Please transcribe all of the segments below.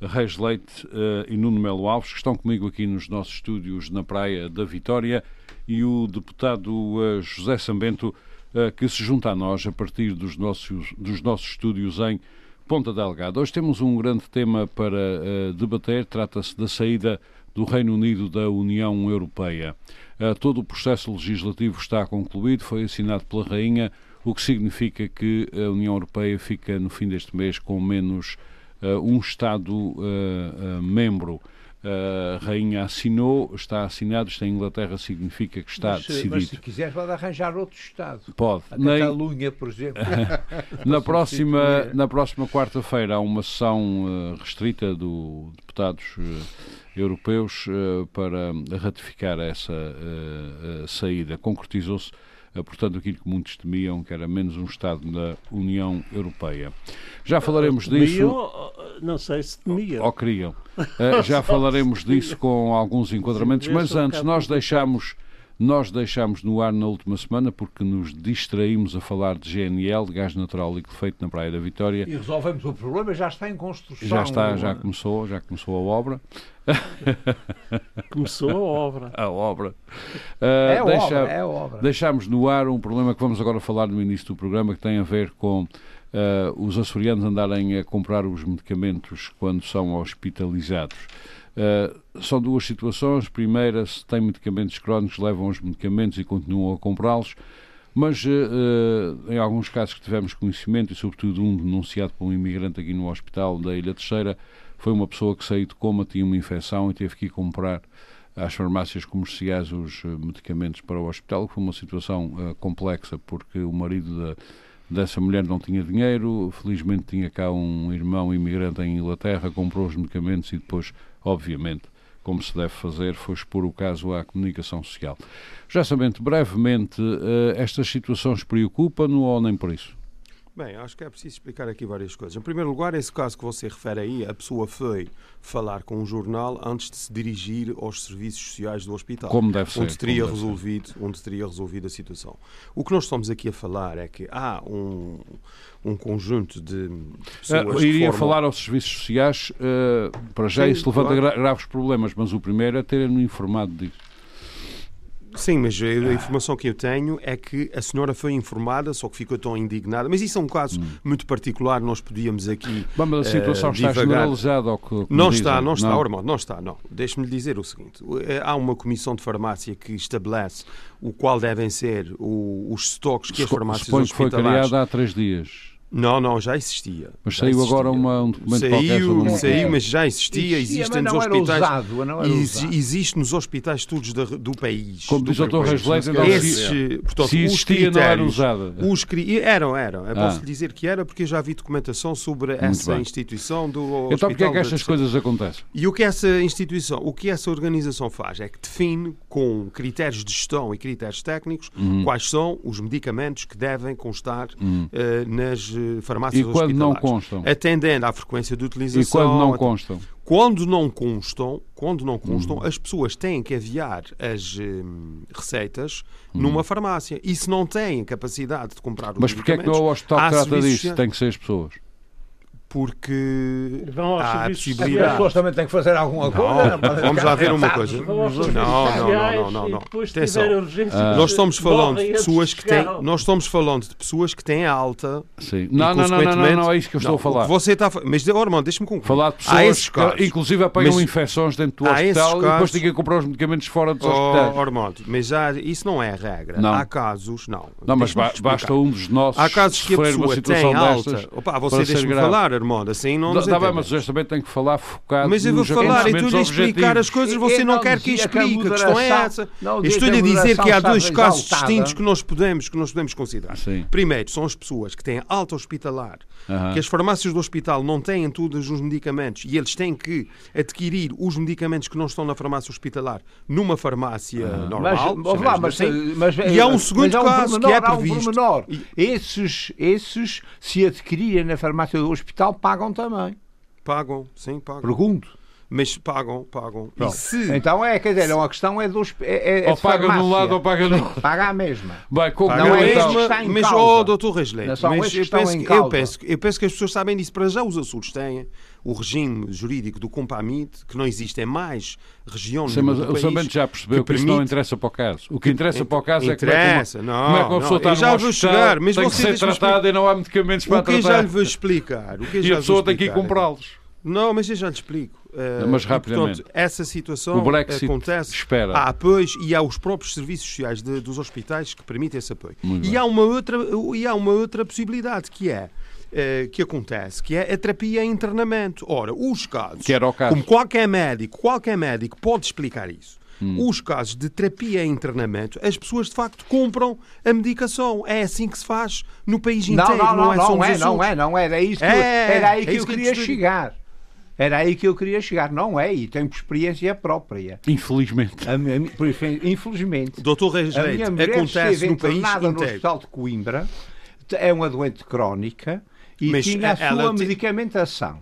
Reis Leite uh, e Nuno Melo Alves, que estão comigo aqui nos nossos estúdios na Praia da Vitória, e o deputado uh, José Sambento, uh, que se junta a nós a partir dos nossos, dos nossos estúdios em Ponta Delgada. Hoje temos um grande tema para debater, trata-se da saída do Reino Unido da União Europeia. todo o processo legislativo está concluído, foi assinado pela Rainha, o que significa que a União Europeia fica no fim deste mês com menos um Estado-membro. Uh, a rainha assinou, está assinado, isto em Inglaterra significa que está mas, decidido. Mas se quiser pode arranjar outro Estado. Pode. A Catalunha, por exemplo. na, próxima, na próxima quarta-feira há uma sessão restrita do deputados europeus para ratificar essa saída. Concretizou-se portanto, aquilo que muitos temiam, que era menos um Estado na União Europeia. Já falaremos temiam, disso. Não sei se temiam. Ou queriam. Uh, já falaremos disso com alguns enquadramentos, mas antes nós deixamos. Nós deixámos no ar na última semana porque nos distraímos a falar de GNL, de gás natural liquefeito na Praia da Vitória. E resolvemos o problema, já está em construção. Já está, já começou, já começou a obra. Começou a obra. A obra. Uh, é, deixa, obra é obra. Deixámos no ar um problema que vamos agora falar no início do programa que tem a ver com uh, os açorianos andarem a comprar os medicamentos quando são hospitalizados. Uh, são duas situações. Primeira, se têm medicamentos crónicos, levam os medicamentos e continuam a comprá-los. Mas uh, em alguns casos que tivemos conhecimento, e sobretudo um denunciado por um imigrante aqui no hospital da Ilha Terceira, foi uma pessoa que saiu de coma, tinha uma infecção e teve que ir comprar às farmácias comerciais os medicamentos para o hospital, que foi uma situação uh, complexa, porque o marido da dessa mulher não tinha dinheiro, felizmente tinha cá um irmão imigrante em Inglaterra, comprou os medicamentos e depois, obviamente, como se deve fazer, foi expor o caso à comunicação social. Já sabendo, brevemente, eh, estas situações preocupam-no ou nem por isso? Bem, acho que é preciso explicar aqui várias coisas. Em primeiro lugar, esse caso que você refere aí, a pessoa foi falar com um jornal antes de se dirigir aos serviços sociais do hospital. Como deve ser. Onde teria, resolvido, ser. onde teria resolvido a situação. O que nós estamos aqui a falar é que há um, um conjunto de pessoas. Uh, iria formam... falar aos serviços sociais, uh, para já Sim, isso levanta claro. graves problemas, mas o primeiro é terem-no informado disso. Sim, mas a informação que eu tenho é que a senhora foi informada, só que ficou tão indignada. Mas isso é um caso hum. muito particular, nós podíamos aqui. Bom, mas a situação uh, está generalizada ao que. Não está, não está, não. Ormond, não está, não. Deixe-me lhe dizer o seguinte: eh, há uma comissão de farmácia que estabelece o qual devem ser os estoques que as farmácias Suponho hospitalares... que foi criada há três dias. Não, não, já existia. Mas já saiu existia. agora uma, um documento saiu, qualquer sobre Saiu, mas já existia, existia existe nos hospitais. Usado, existe nos hospitais todos do, do país. Como diz o Dr. Reis Leite, não portanto, se existia, não era usada. Os, eram, eram. Eu posso ah. lhe dizer que era porque eu já vi documentação sobre Muito essa bem. instituição do Então porquê é que estas coisas acontecem? E o que essa instituição, o que essa organização faz é que define com critérios de gestão e critérios técnicos uhum. quais são os medicamentos que devem constar uhum. uh, nas uh, farmácias e quando não constam? Atendendo à frequência de utilização. E quando não constam? Quando não constam, quando não constam, uhum. as pessoas têm que aviar as hum, receitas uhum. numa farmácia. E se não têm capacidade de comprar os Mas porquê é que o hospital trata disso? Tem que ser as pessoas porque vão há a possibilidade. As pessoas também têm que fazer alguma coisa. Não, vamos lá ver uma coisa. Não, não, não, não, não. Atenção. Nós estamos falando de pessoas que têm, nós estamos falando de pessoas que têm alta. Sim. Não, não, não, não, não, é isso que eu estou a falar. Você está, mas Ormond, deixa-me concluir. Falar de pessoas que inclusive apanham infecções dentro do hospital e depois têm que comprar os medicamentos fora dos hospitais. Ormond, mas já isso não é a regra. Há casos, não. Não, mas basta um dos nossos Há casos que a pessoa tem alta. Opa, você deixa-me falar Armando, assim não bem, mas também tem que falar focado Mas eu vou falar e tu lhe explicar as coisas, você não, não quer que explique, a questão é essa. Estou-lhe a dizer que há dois casos distintos que nós podemos, que nós podemos considerar. Sim. Primeiro, são as pessoas que têm alta hospitalar, uh -huh. que as farmácias do hospital não têm todos os medicamentos e eles têm que adquirir os medicamentos que não estão na farmácia hospitalar numa farmácia uh -huh. normal. Mas, lá, mas, assim. mas, e há um segundo caso um que é previsto. Um esses, esses, se adquirirem na farmácia do hospital, pagam também. Pagam, sim, pagam. Pergunto. Mas pagam, pagam. Se... Então é, quer dizer, a questão é dos. É, é ou paga de um lado ou paga do outro. Paga a mesma. Bem, como não é então, mesma, mas, oh, doutor Resley, mas eu penso, eu, penso, eu penso que as pessoas sabem disso. Para já os Açores têm o regime jurídico do Compamid, que não existe em mais regiões Sim, mas o Sr. já percebeu que, que isso não interessa para o caso. O que interessa para o caso interessa, é como é, como é que uma pessoa está já vou chegar, mas tem que ser tratada e não há medicamentos para tratar. O que já lhe vou explicar. O que e a pessoa tem que ir comprá-los. Não, mas eu já lhe explico. Uh, mas rapidamente. portanto, essa situação acontece. Espera. Há apoios e há os próprios serviços sociais de, dos hospitais que permitem esse apoio. e há, uma outra, e há uma outra possibilidade que é. Uh, que acontece, que é a terapia em internamento. Ora, os casos, que era o caso. como qualquer médico, qualquer médico pode explicar isso. Hum. Os casos de terapia em internamento, as pessoas de facto compram a medicação. É assim que se faz no país inteiro. Não, não, não, não, é, não, é, não é, não é. Era, isso que, é, era aí que é eu queria que chegar. Era aí que eu queria chegar. Não é, e tenho experiência própria. Infelizmente. A minha, infelizmente. Doutor Reis Leite, acontece no país no Hospital de Coimbra, é uma doente crónica e Mas tinha a sua medicamentação.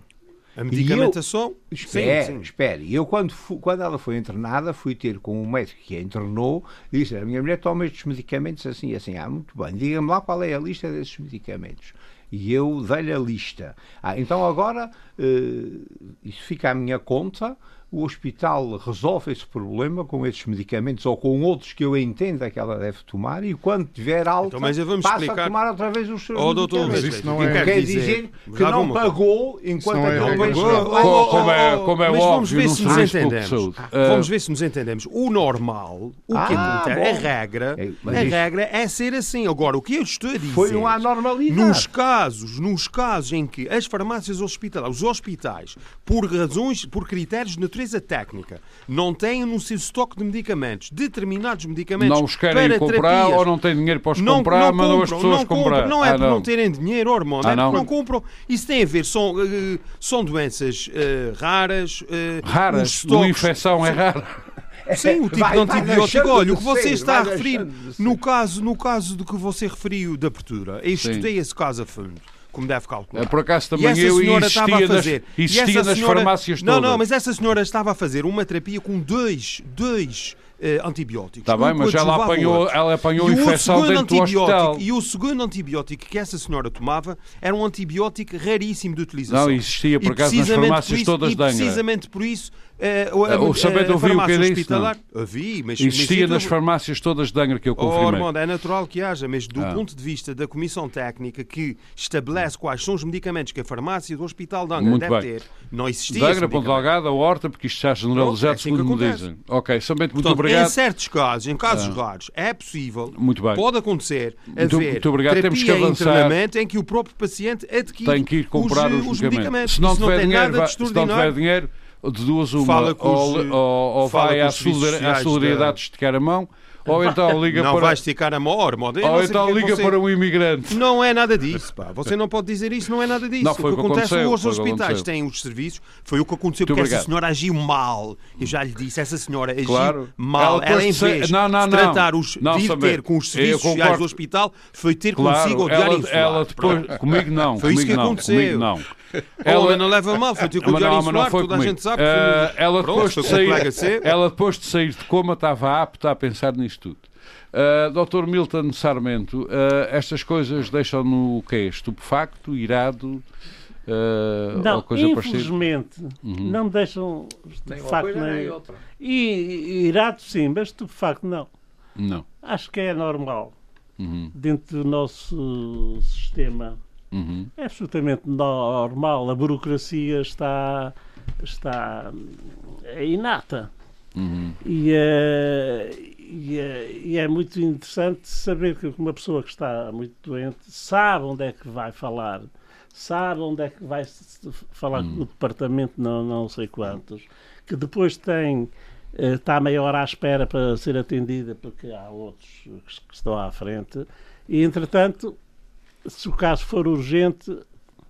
A medicamentação? Eu, espere, sim, sim. espere. Eu, quando, quando ela foi internada, fui ter com um médico que a internou e disse: A minha mulher toma estes medicamentos assim assim. Ah, muito bem, diga-me lá qual é a lista desses medicamentos e eu dei-lhe a lista. Ah, então agora uh, isso fica à minha conta o hospital resolve esse problema com esses medicamentos ou com outros que eu entenda que ela deve tomar e quando tiver alta então, passa explicar... a tomar outra vez os seus oh, doutor, medicamentos. Isso não é... Quer dizer que não pagou enquanto não é aquele país pagou. Como é, como é Mas vamos ver se nos entendemos. Ah, vamos ver se nos entendemos. O normal, o que ah, acontece, a regra, é, a regra é ser assim. Agora, o que eu estou a dizer... Foi uma anormalidade. Nos casos, nos casos em que as farmácias hospitalares, os hospitais, por razões, por critérios de natureza técnica não têm no seu estoque de medicamentos determinados medicamentos não os querem para comprar terapias, ou não têm dinheiro para os não, comprar, não mandam as pessoas não comprar. Não é ah, por não. terem dinheiro, hormônio, ah, é porque não compram. Isso tem a ver, são, uh, são doenças uh, raras. Uh, raras? Uma infecção é rara. Sim, o tipo vai, de antibiótico. Olha, o que você está a referir, no caso, no caso do que você referiu da abertura, eu estudei esse caso a fundo como deve calcular. É, por acaso também e eu existia, fazer, nas, existia nas senhora, farmácias todas. Não, não, mas essa senhora estava a fazer uma terapia com dois, dois uh, antibióticos. Está bem, mas ela apanhou, ela apanhou infecção dentro do hospital. E o segundo antibiótico que essa senhora tomava era um antibiótico raríssimo de utilização. Não, existia por acaso nas farmácias isso, todas de Angra. precisamente por isso Uh, a, o Sabete ouviu o que era isso? Ouvi, mas... Existia mas, nas farmácias todas de Angra que eu oh, confirmei. Oh, Armando, é natural que haja, mas do ah. ponto de vista da Comissão Técnica que estabelece quais são os medicamentos que a farmácia do Hospital de Angra Muito deve bem. ter, não existia De Angra, Ponte Delgada, a Horta, porque isto está generalizado, é assim segundo me dizem. Ok, Sabete, muito obrigado. Em certos casos, em casos ah. raros, é possível, muito bem. pode acontecer, muito, haver muito obrigado. Temos que avançar. em que o próprio paciente adquire Tem que ir comprar os, os medicamentos. Se não, tiver dinheiro, se não tiver dinheiro de duas uma, fala ou, os, ou, ou vai à solidariedade esticar a mão, ou então liga não para... vai esticar a mão, Ou então liga você... para um imigrante. Não é nada disso, pá. Você não pode dizer isso, não é nada disso. Não, foi o que, acontece os hospitais têm os serviços, foi o que aconteceu Muito porque obrigado. essa senhora agiu mal. Eu já lhe disse, essa senhora agiu claro. mal. Ela, ela em vez não, não, de tratar os, não, de ir ter com os serviços sociais do hospital, foi ter claro, consigo o diário ela, ela depois, Comigo não. Foi isso que aconteceu. não. Ela não leva mal, foi ter com o diário insular, toda a gente sabe. Ela, depois de sair, ela depois de sair de coma estava apta a pensar nisto tudo. Uh, Dr. Milton Sarmento, uh, estas coisas deixam-no o quê? Estupefacto, irado? Uh, não, ou coisa infelizmente, uhum. não me deixam estupefacto nem, outra. E irado sim, mas estupefacto não. Não. Acho que é normal. Uhum. Dentro do nosso sistema. Uhum. É absolutamente normal. A burocracia está, está é inata. Uhum. E, uh, e é, e é, muito interessante saber que uma pessoa que está muito doente sabe onde é que vai falar, sabe onde é que vai falar hum. com o departamento, não, não sei quantos, que depois tem está meia hora à espera para ser atendida porque há outros que estão à frente e entretanto se o caso for urgente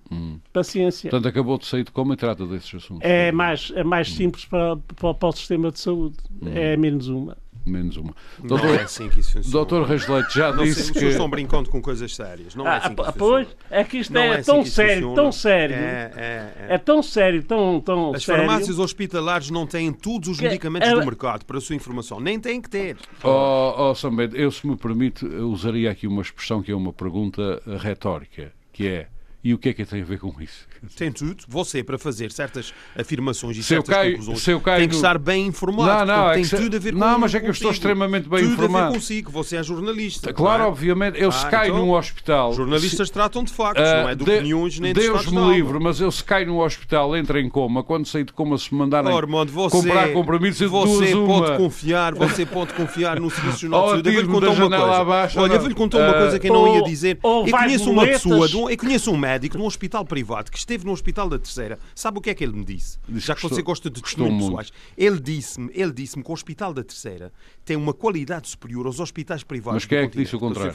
Hum. Paciência. Portanto, acabou de sair de como e trata desses assuntos. É mais, é mais hum. simples para, para, para, o sistema de saúde. Hum. É menos uma menos uma. Doutor, não é assim que isso funciona. Doutor Reis Leite já não disse sei, que... Os estão brincando com coisas sérias. Não é ah, assim que Pois, é que isto é, é, tão assim sério, tão sério. É, é, é, é. tão sério, tão, tão As sério. farmácias hospitalares não têm todos os que medicamentos do mercado, para a sua informação. Nem têm que ter. Oh, oh Sambed, eu, se me permite, usaria aqui uma expressão que é uma pergunta retórica, que é e o que é que tem a ver com isso? Tem tudo. Você, para fazer certas afirmações e se certas caio, conclusões, se eu caio tem que estar bem informado. Não, não, é tem se... tudo a ver com Não, mas é que eu estou extremamente bem tudo informado. Tudo a ver consigo. Você é jornalista. Claro, é? obviamente. Eu ah, se caio então, num hospital... Jornalistas se... tratam de factos, uh, não é de, de opiniões nem Deus de Deus me livre, mas eu se caio num hospital, entro em coma, quando sair de coma se me mandarem oh, Armando, você, comprar compromissos, eu Você pode uma. confiar, você pode confiar no Serviço Jornal de Saúde. Eu vou-lhe contar uma coisa. Olha, eu vou-lhe contar uma coisa que eu não ia dizer. Eu conheço uma pessoa, eu conheço um médico num hospital privado que esteve no Hospital da Terceira, sabe o que é que ele me disse? Já que você gosta de testemunhos pessoais. Ele disse-me ele disse que o Hospital da Terceira tem uma qualidade superior aos hospitais privados. Mas quem é que disse o contrário?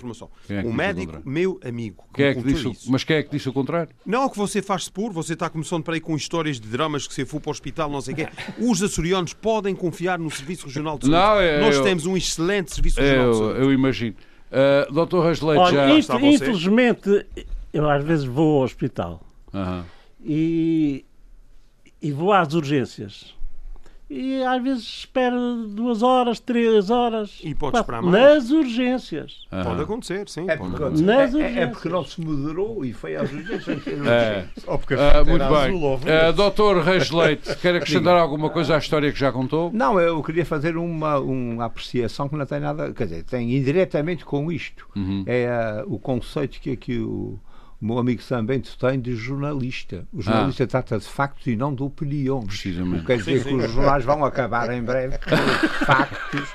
É um médico, meu amigo. Quem é que disse o... Mas quem é que disse o contrário? Não, é que você faz-se por, você está começando para aí com histórias de dramas que você for para o hospital, não sei o quê. Os açorianos podem confiar no Serviço Regional de Saúde. Não, é, Nós eu, temos um excelente Serviço Regional eu, de Saúde. Eu imagino. Uh, Doutor Rasleite, já... Infelizmente, eu às vezes vou ao hospital. Uhum e, e vou às urgências. E às vezes espero duas horas, três horas. E pode esperar mais. Nas urgências. Uhum. Pode acontecer, sim. É porque, acontecer. Nas é, é, porque não se moderou e foi às urgências. é. Ou porque uh, muito bem. Uh, doutor Reis Leite, quer acrescentar alguma coisa à história que já contou? Não, eu queria fazer uma, uma apreciação que não tem nada. Quer dizer, tem indiretamente com isto. Uhum. É uh, o conceito que aqui o o meu amigo Sam Bento tem de jornalista. O jornalista ah. trata de factos e não de opiniões. Precisamente. Quer dizer sim, sim. que os jornais vão acabar em breve com factos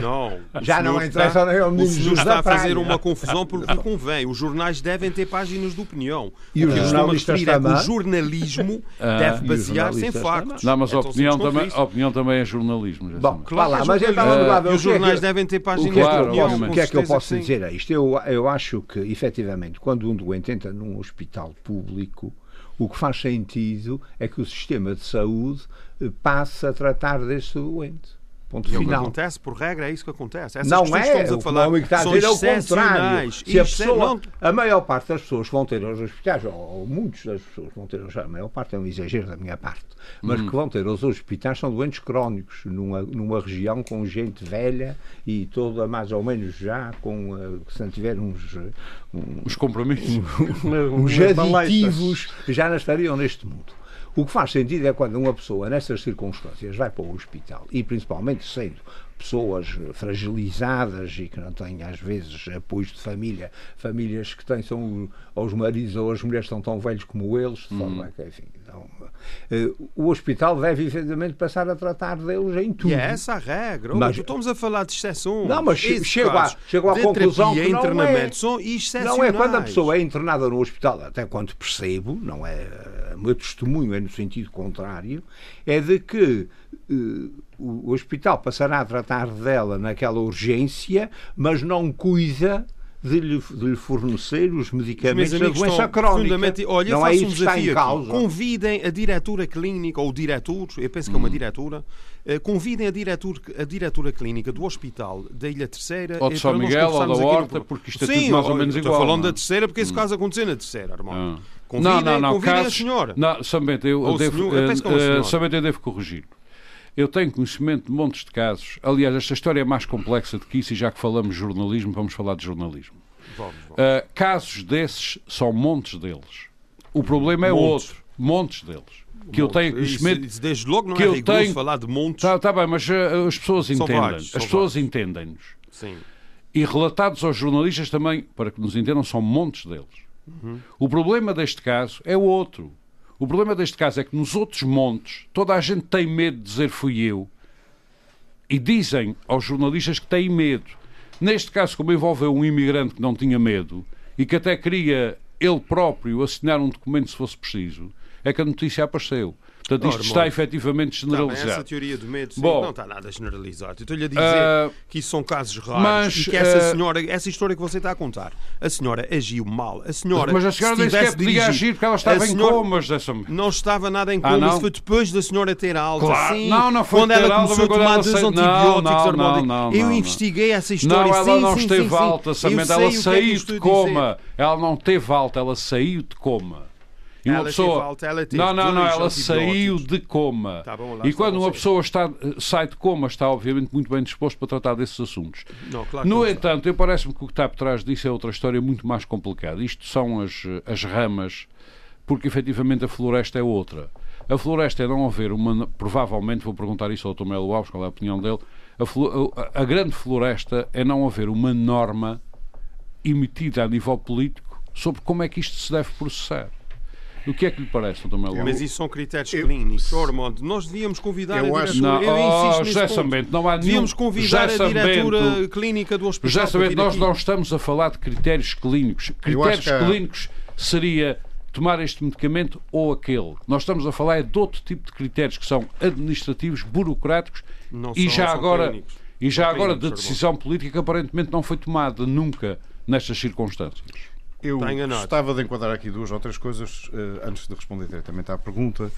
não. Já não nem ao O senhor está a fazer uma confusão porque convém. Os jornais devem ter páginas de opinião. E os jornalistas é também? O jornalismo ah, deve basear-se em factos. Não, mas a então, opinião, também, a opinião também é jornalismo. Bom, claro, lá, mas então, vamos lá E os jornais devem ter páginas de opinião. O que é que eu posso dizer a isto? Eu, eu acho que, efetivamente, quando um doente entra num hospital público, o que faz sentido é que o sistema de saúde eh, passe a tratar desse doente. Ponto e final. É o que acontece, por regra, é isso que acontece. Essas não é, que estamos a falar o está a dizer é o contrário. Se a, é pessoa, a maior parte das pessoas vão ter aos hospitais, ou, ou muitas das pessoas vão ter aos, a maior parte é um exagero da minha parte, mas hum. que vão ter aos hospitais são doentes crónicos, numa, numa região com gente velha e toda mais ou menos já com, uh, se não tiver uns... Um, Os compromissos. Um, uns aditivos já não estariam neste mundo. O que faz sentido é quando uma pessoa, nessas circunstâncias, vai para o hospital e principalmente sendo pessoas fragilizadas e que não têm às vezes apoio de família, famílias que têm são os maridos ou as mulheres são tão velhos como eles, de forma uhum. que, enfim, uh, o hospital deve efetivamente passar a tratar deles em tudo. E é essa a regra. Mas, estamos a falar de exceções. Não, mas chego, à, chego à conclusão que não é, são excepcionais. Não é quando a pessoa é internada no hospital, até quanto percebo, não é o meu testemunho é no sentido contrário, é de que uh, o hospital passará a tratar dela naquela urgência, mas não cuida de lhe, de lhe, fornecer os medicamentos da doença crónica. Olha, não é isso um desafio aqui. Convidem a diretora clínica, ou o diretor, eu penso que é uma hum. diretora, uh, convidem a, diretor, a diretora clínica do hospital da Ilha Terceira. Ou de São Miguel ou da Horta, no... porque isto é Sim, tudo mais ou menos igual. Estou falando não? da Terceira, porque esse hum. caso aconteceu na Terceira, irmão. Ah. Convidem, não, não, não. Convidem casos, a senhora. Não, somente eu, eu devo, senhor, eu, uh, somente eu devo corrigir. Eu tenho conhecimento de montes de casos. Aliás, esta história é mais complexa do que isso, e já que falamos de jornalismo, vamos falar de jornalismo. Vamos, vamos. Uh, casos desses são montes deles. O problema é montes. outro. Montes deles que eu tenho conhecimento. Isso, desde logo não que é eu tenho... falar de montes. Está tá bem, mas uh, as pessoas entendem. as pessoas entendem-nos. Sim. E relatados aos jornalistas também, para que nos entendam, são montes deles. Uhum. O problema deste caso é o outro. O problema deste caso é que nos outros montes toda a gente tem medo de dizer fui eu e dizem aos jornalistas que têm medo. Neste caso, como envolveu um imigrante que não tinha medo e que até queria ele próprio assinar um documento se fosse preciso, é que a notícia apareceu. Portanto, isto está efetivamente generalizado. essa teoria do medo sim, Bom, não está nada generalizado. Estou-lhe a dizer uh, que isso são casos raros mas, e que essa uh, senhora, essa história que você está a contar, a senhora agiu mal. A senhora, mas a senhora nem sequer podia agir porque ela estava em comas. Dessa... Não estava nada em comas, ah, foi depois da senhora ter alta. Claro. Sim, não, não foi quando ela começou a tomar dois antibióticos. Não, não, Eu investiguei essa história. Não, ela não esteve alta, somente ela saiu de coma. Ela não teve alta, ela saiu de coma. E uma pessoa. Não, não, não, ela saiu de coma. Tá bom, e quando uma pessoa está, sai de coma, está obviamente muito bem disposto para tratar desses assuntos. Não, claro no entanto, eu parece-me que o que está por trás disso é outra história muito mais complicada. Isto são as, as ramas, porque efetivamente a floresta é outra. A floresta é não haver uma. Provavelmente, vou perguntar isso ao Tomé Alves, qual é a opinião dele. A, a, a grande floresta é não haver uma norma emitida a nível político sobre como é que isto se deve processar. O que é que lhe parece, Dr. Melo? Mas isso são critérios eu, clínicos, Ormond. Nós devíamos convidar eu a diretora. Não, eu insisto oh, Sambento, não há nenhum... Devíamos convidar a diretora clínica do hospital. José Sambento, nós não estamos a falar de critérios clínicos. Critérios que... clínicos seria tomar este medicamento ou aquele. Nós estamos a falar de outro tipo de critérios que são administrativos, burocráticos não e são, já agora clínicos. e já agora de decisão política que aparentemente não foi tomada nunca nestas circunstâncias. Eu gostava de enquadrar aqui duas ou três coisas uh, antes de responder diretamente à pergunta,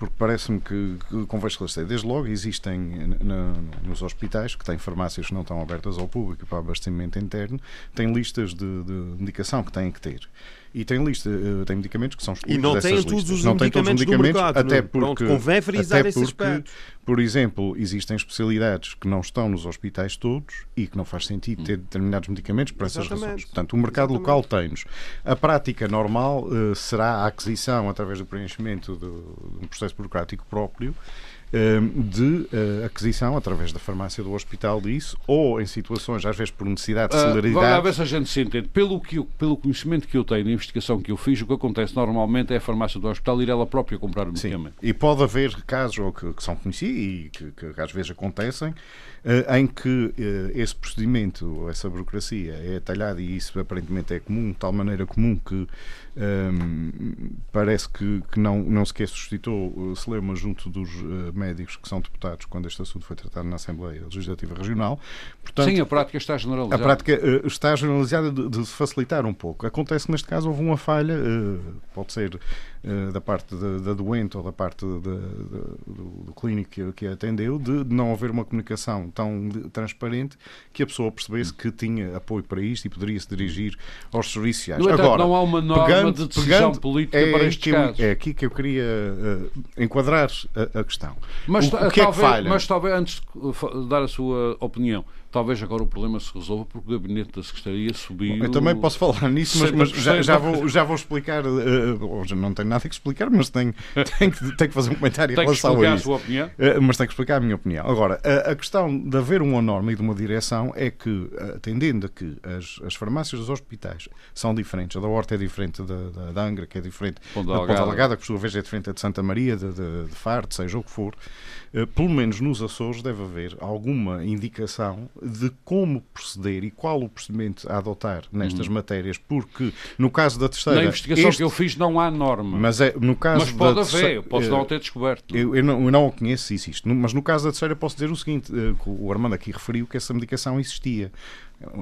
porque parece-me que, que convém esclarecer. Desde logo, existem na, nos hospitais, que têm farmácias que não estão abertas ao público para abastecimento interno, têm listas de, de medicação que têm que ter e tem lista, uh, tem medicamentos que são E não têm todos os não medicamentos, todos os medicamentos mercado, até porque, Pronto, convém frisar esse aspecto. Por exemplo, existem especialidades que não estão nos hospitais todos e que não faz sentido ter determinados medicamentos por essas Exatamente. razões. Portanto, o mercado Exatamente. local tem-nos. A prática normal uh, será a aquisição através do preenchimento de, de um processo burocrático próprio Ehm, de uh, aquisição através da farmácia do hospital disso, ou em situações, às vezes por necessidade de ah, celeridade. Uh, vamos ver se a gente se entende. Pelo, que eu, pelo conhecimento que eu tenho, na investigação que eu fiz, o que acontece normalmente é a farmácia do hospital ir ela própria comprar o medicamento. Sim. E pode haver casos que, que são conhecidos e que, que às vezes acontecem, em que esse procedimento, essa burocracia é talhada e isso aparentemente é comum, de tal maneira comum que um, parece que, que não, não sequer suscitou uh, celeuma junto dos médicos que são deputados quando este assunto foi tratado na Assembleia Legislativa Regional. Portanto, Sim, a prática está generalizada. A prática está generalizada de, de, facilitar um pouco. Acontece que neste caso houve uma falha, pode ser uh, da parte da, doente ou da parte de, de, do, do, clínico que, que atendeu, de, não haver uma comunicação tão transparente que a pessoa percebesse que tinha apoio para isto e poderia se dirigir aos serviços sociais. Agora, não há uma norma pegando, de decisão pegando, política é para estes casos. É aqui que eu queria uh, enquadrar a, a, questão. Mas, o, o que talvez, é que falha? Mas talvez, antes de dar a sua opinião, talvez agora o problema se resolva porque o gabinete da Secretaria subiu. Eu também posso falar nisso, mas, mas já, já, vou, já vou explicar. Uh, não tenho nada que explicar, mas tenho, tenho, que, tenho que fazer um comentário em relação a isso. a sua opinião? Uh, mas tenho que explicar a minha opinião. Agora, a, a, questão de haver uma norma e de uma direção é que, atendendo a que as, as farmácias dos hospitais são diferentes, a da Horta é diferente da, da, da Angra, que é diferente Ponta da Ponta Algada, que por sua vez é diferente da de Santa Maria, de, de, de Farte, seja o que for, pelo menos nos Açores deve haver alguma indicação de como proceder e qual o procedimento a adotar nestas uhum. matérias, porque no caso da terceira. Na investigação este... que eu fiz não há norma. Mas, é, no caso mas pode haver, terceira... eu posso não ter descoberto. Eu, eu, não, eu não conheço, existe. Mas no caso da terceira, posso dizer o seguinte: eh, o Armando aqui referiu que essa medicação existia.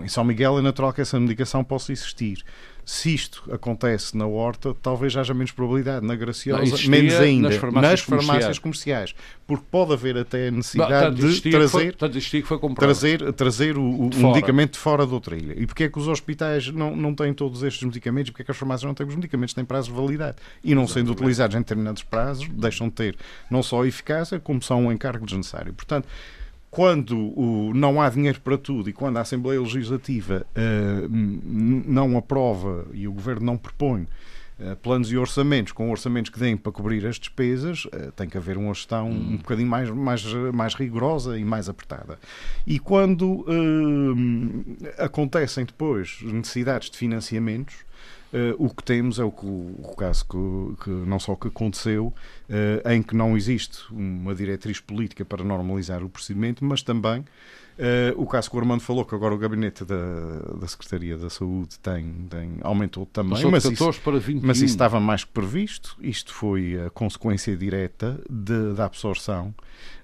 Em São Miguel é natural que essa medicação possa existir se isto acontece na horta, talvez haja menos probabilidade. Na Graciosa, menos ainda. Nas farmácias, nas farmácias comerciais. Porque pode haver até necessidade de trazer, foi, foi trazer, trazer o, o medicamento de fora da outra ilha. E porquê é que os hospitais não, não têm todos estes medicamentos? Porquê é que as farmácias não têm os medicamentos? Têm prazo de validade. E não sendo utilizados em determinados prazos, deixam de ter não só eficácia, como são um encargo desnecessário. Portanto, quando o, não há dinheiro para tudo e quando a Assembleia Legislativa uh, não aprova e o Governo não propõe uh, planos e orçamentos com orçamentos que deem para cobrir as despesas, uh, tem que haver uma gestão hum. um bocadinho mais, mais, mais rigorosa e mais apertada. E quando acontecem depois necessidades de financiamentos, Uh, o que temos é o, que, o caso que, que, não só que aconteceu, uh, em que não existe uma diretriz política para normalizar o procedimento, mas também o caso que o Armando falou, que agora o gabinete da, da Secretaria da Saúde tem, tem aumentou também, mas isso, para 21. mas isso estava mais que previsto. Isto foi a consequência direta de, da absorção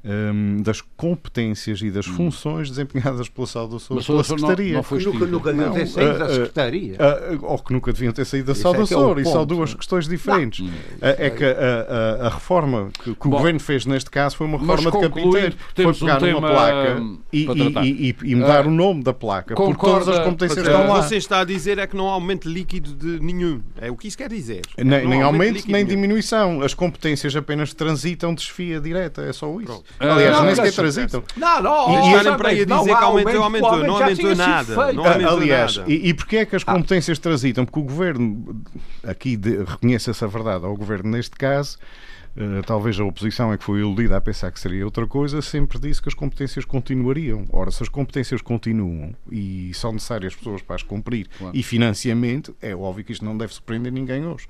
um, das competências e das hum. funções desempenhadas pela Saúde Açores pela Secretaria. Não, não foi nunca, nunca deviam ter saído da Secretaria. Uh, uh, ou que nunca deviam ter saído da Saúde Açores. É e são duas questões diferentes. Não, é que a, a, a reforma que, que o Governo fez neste caso foi uma reforma de capiteiro. Foi pegar um uma placa e, e, e, e, mudar uh, o nome da placa, concorda, porque todas as competências estão lá. Você está a dizer é que não há aumento líquido de nenhum. É o que isso quer dizer. É nem, nem aumento, nem diminuição. As competências apenas transitam desfia direta. É só isso. Pronto. Aliás, nem sequer transitam. Não, não. E estarem para aí a dizer que aumentou, aumentou. Não aumentou nada. Não Aliás, e, e porquê é que as competências transitam? Porque o Governo, aqui reconhece essa verdade ao Governo neste caso, talvez a oposição é que foi iludida a pensar que seria outra coisa, sempre disse que as competências continuariam. Ora, se as competências continuam e são necessárias pessoas para as cumprir claro. e financiamento, é óbvio que isto não deve surpreender ninguém hoje.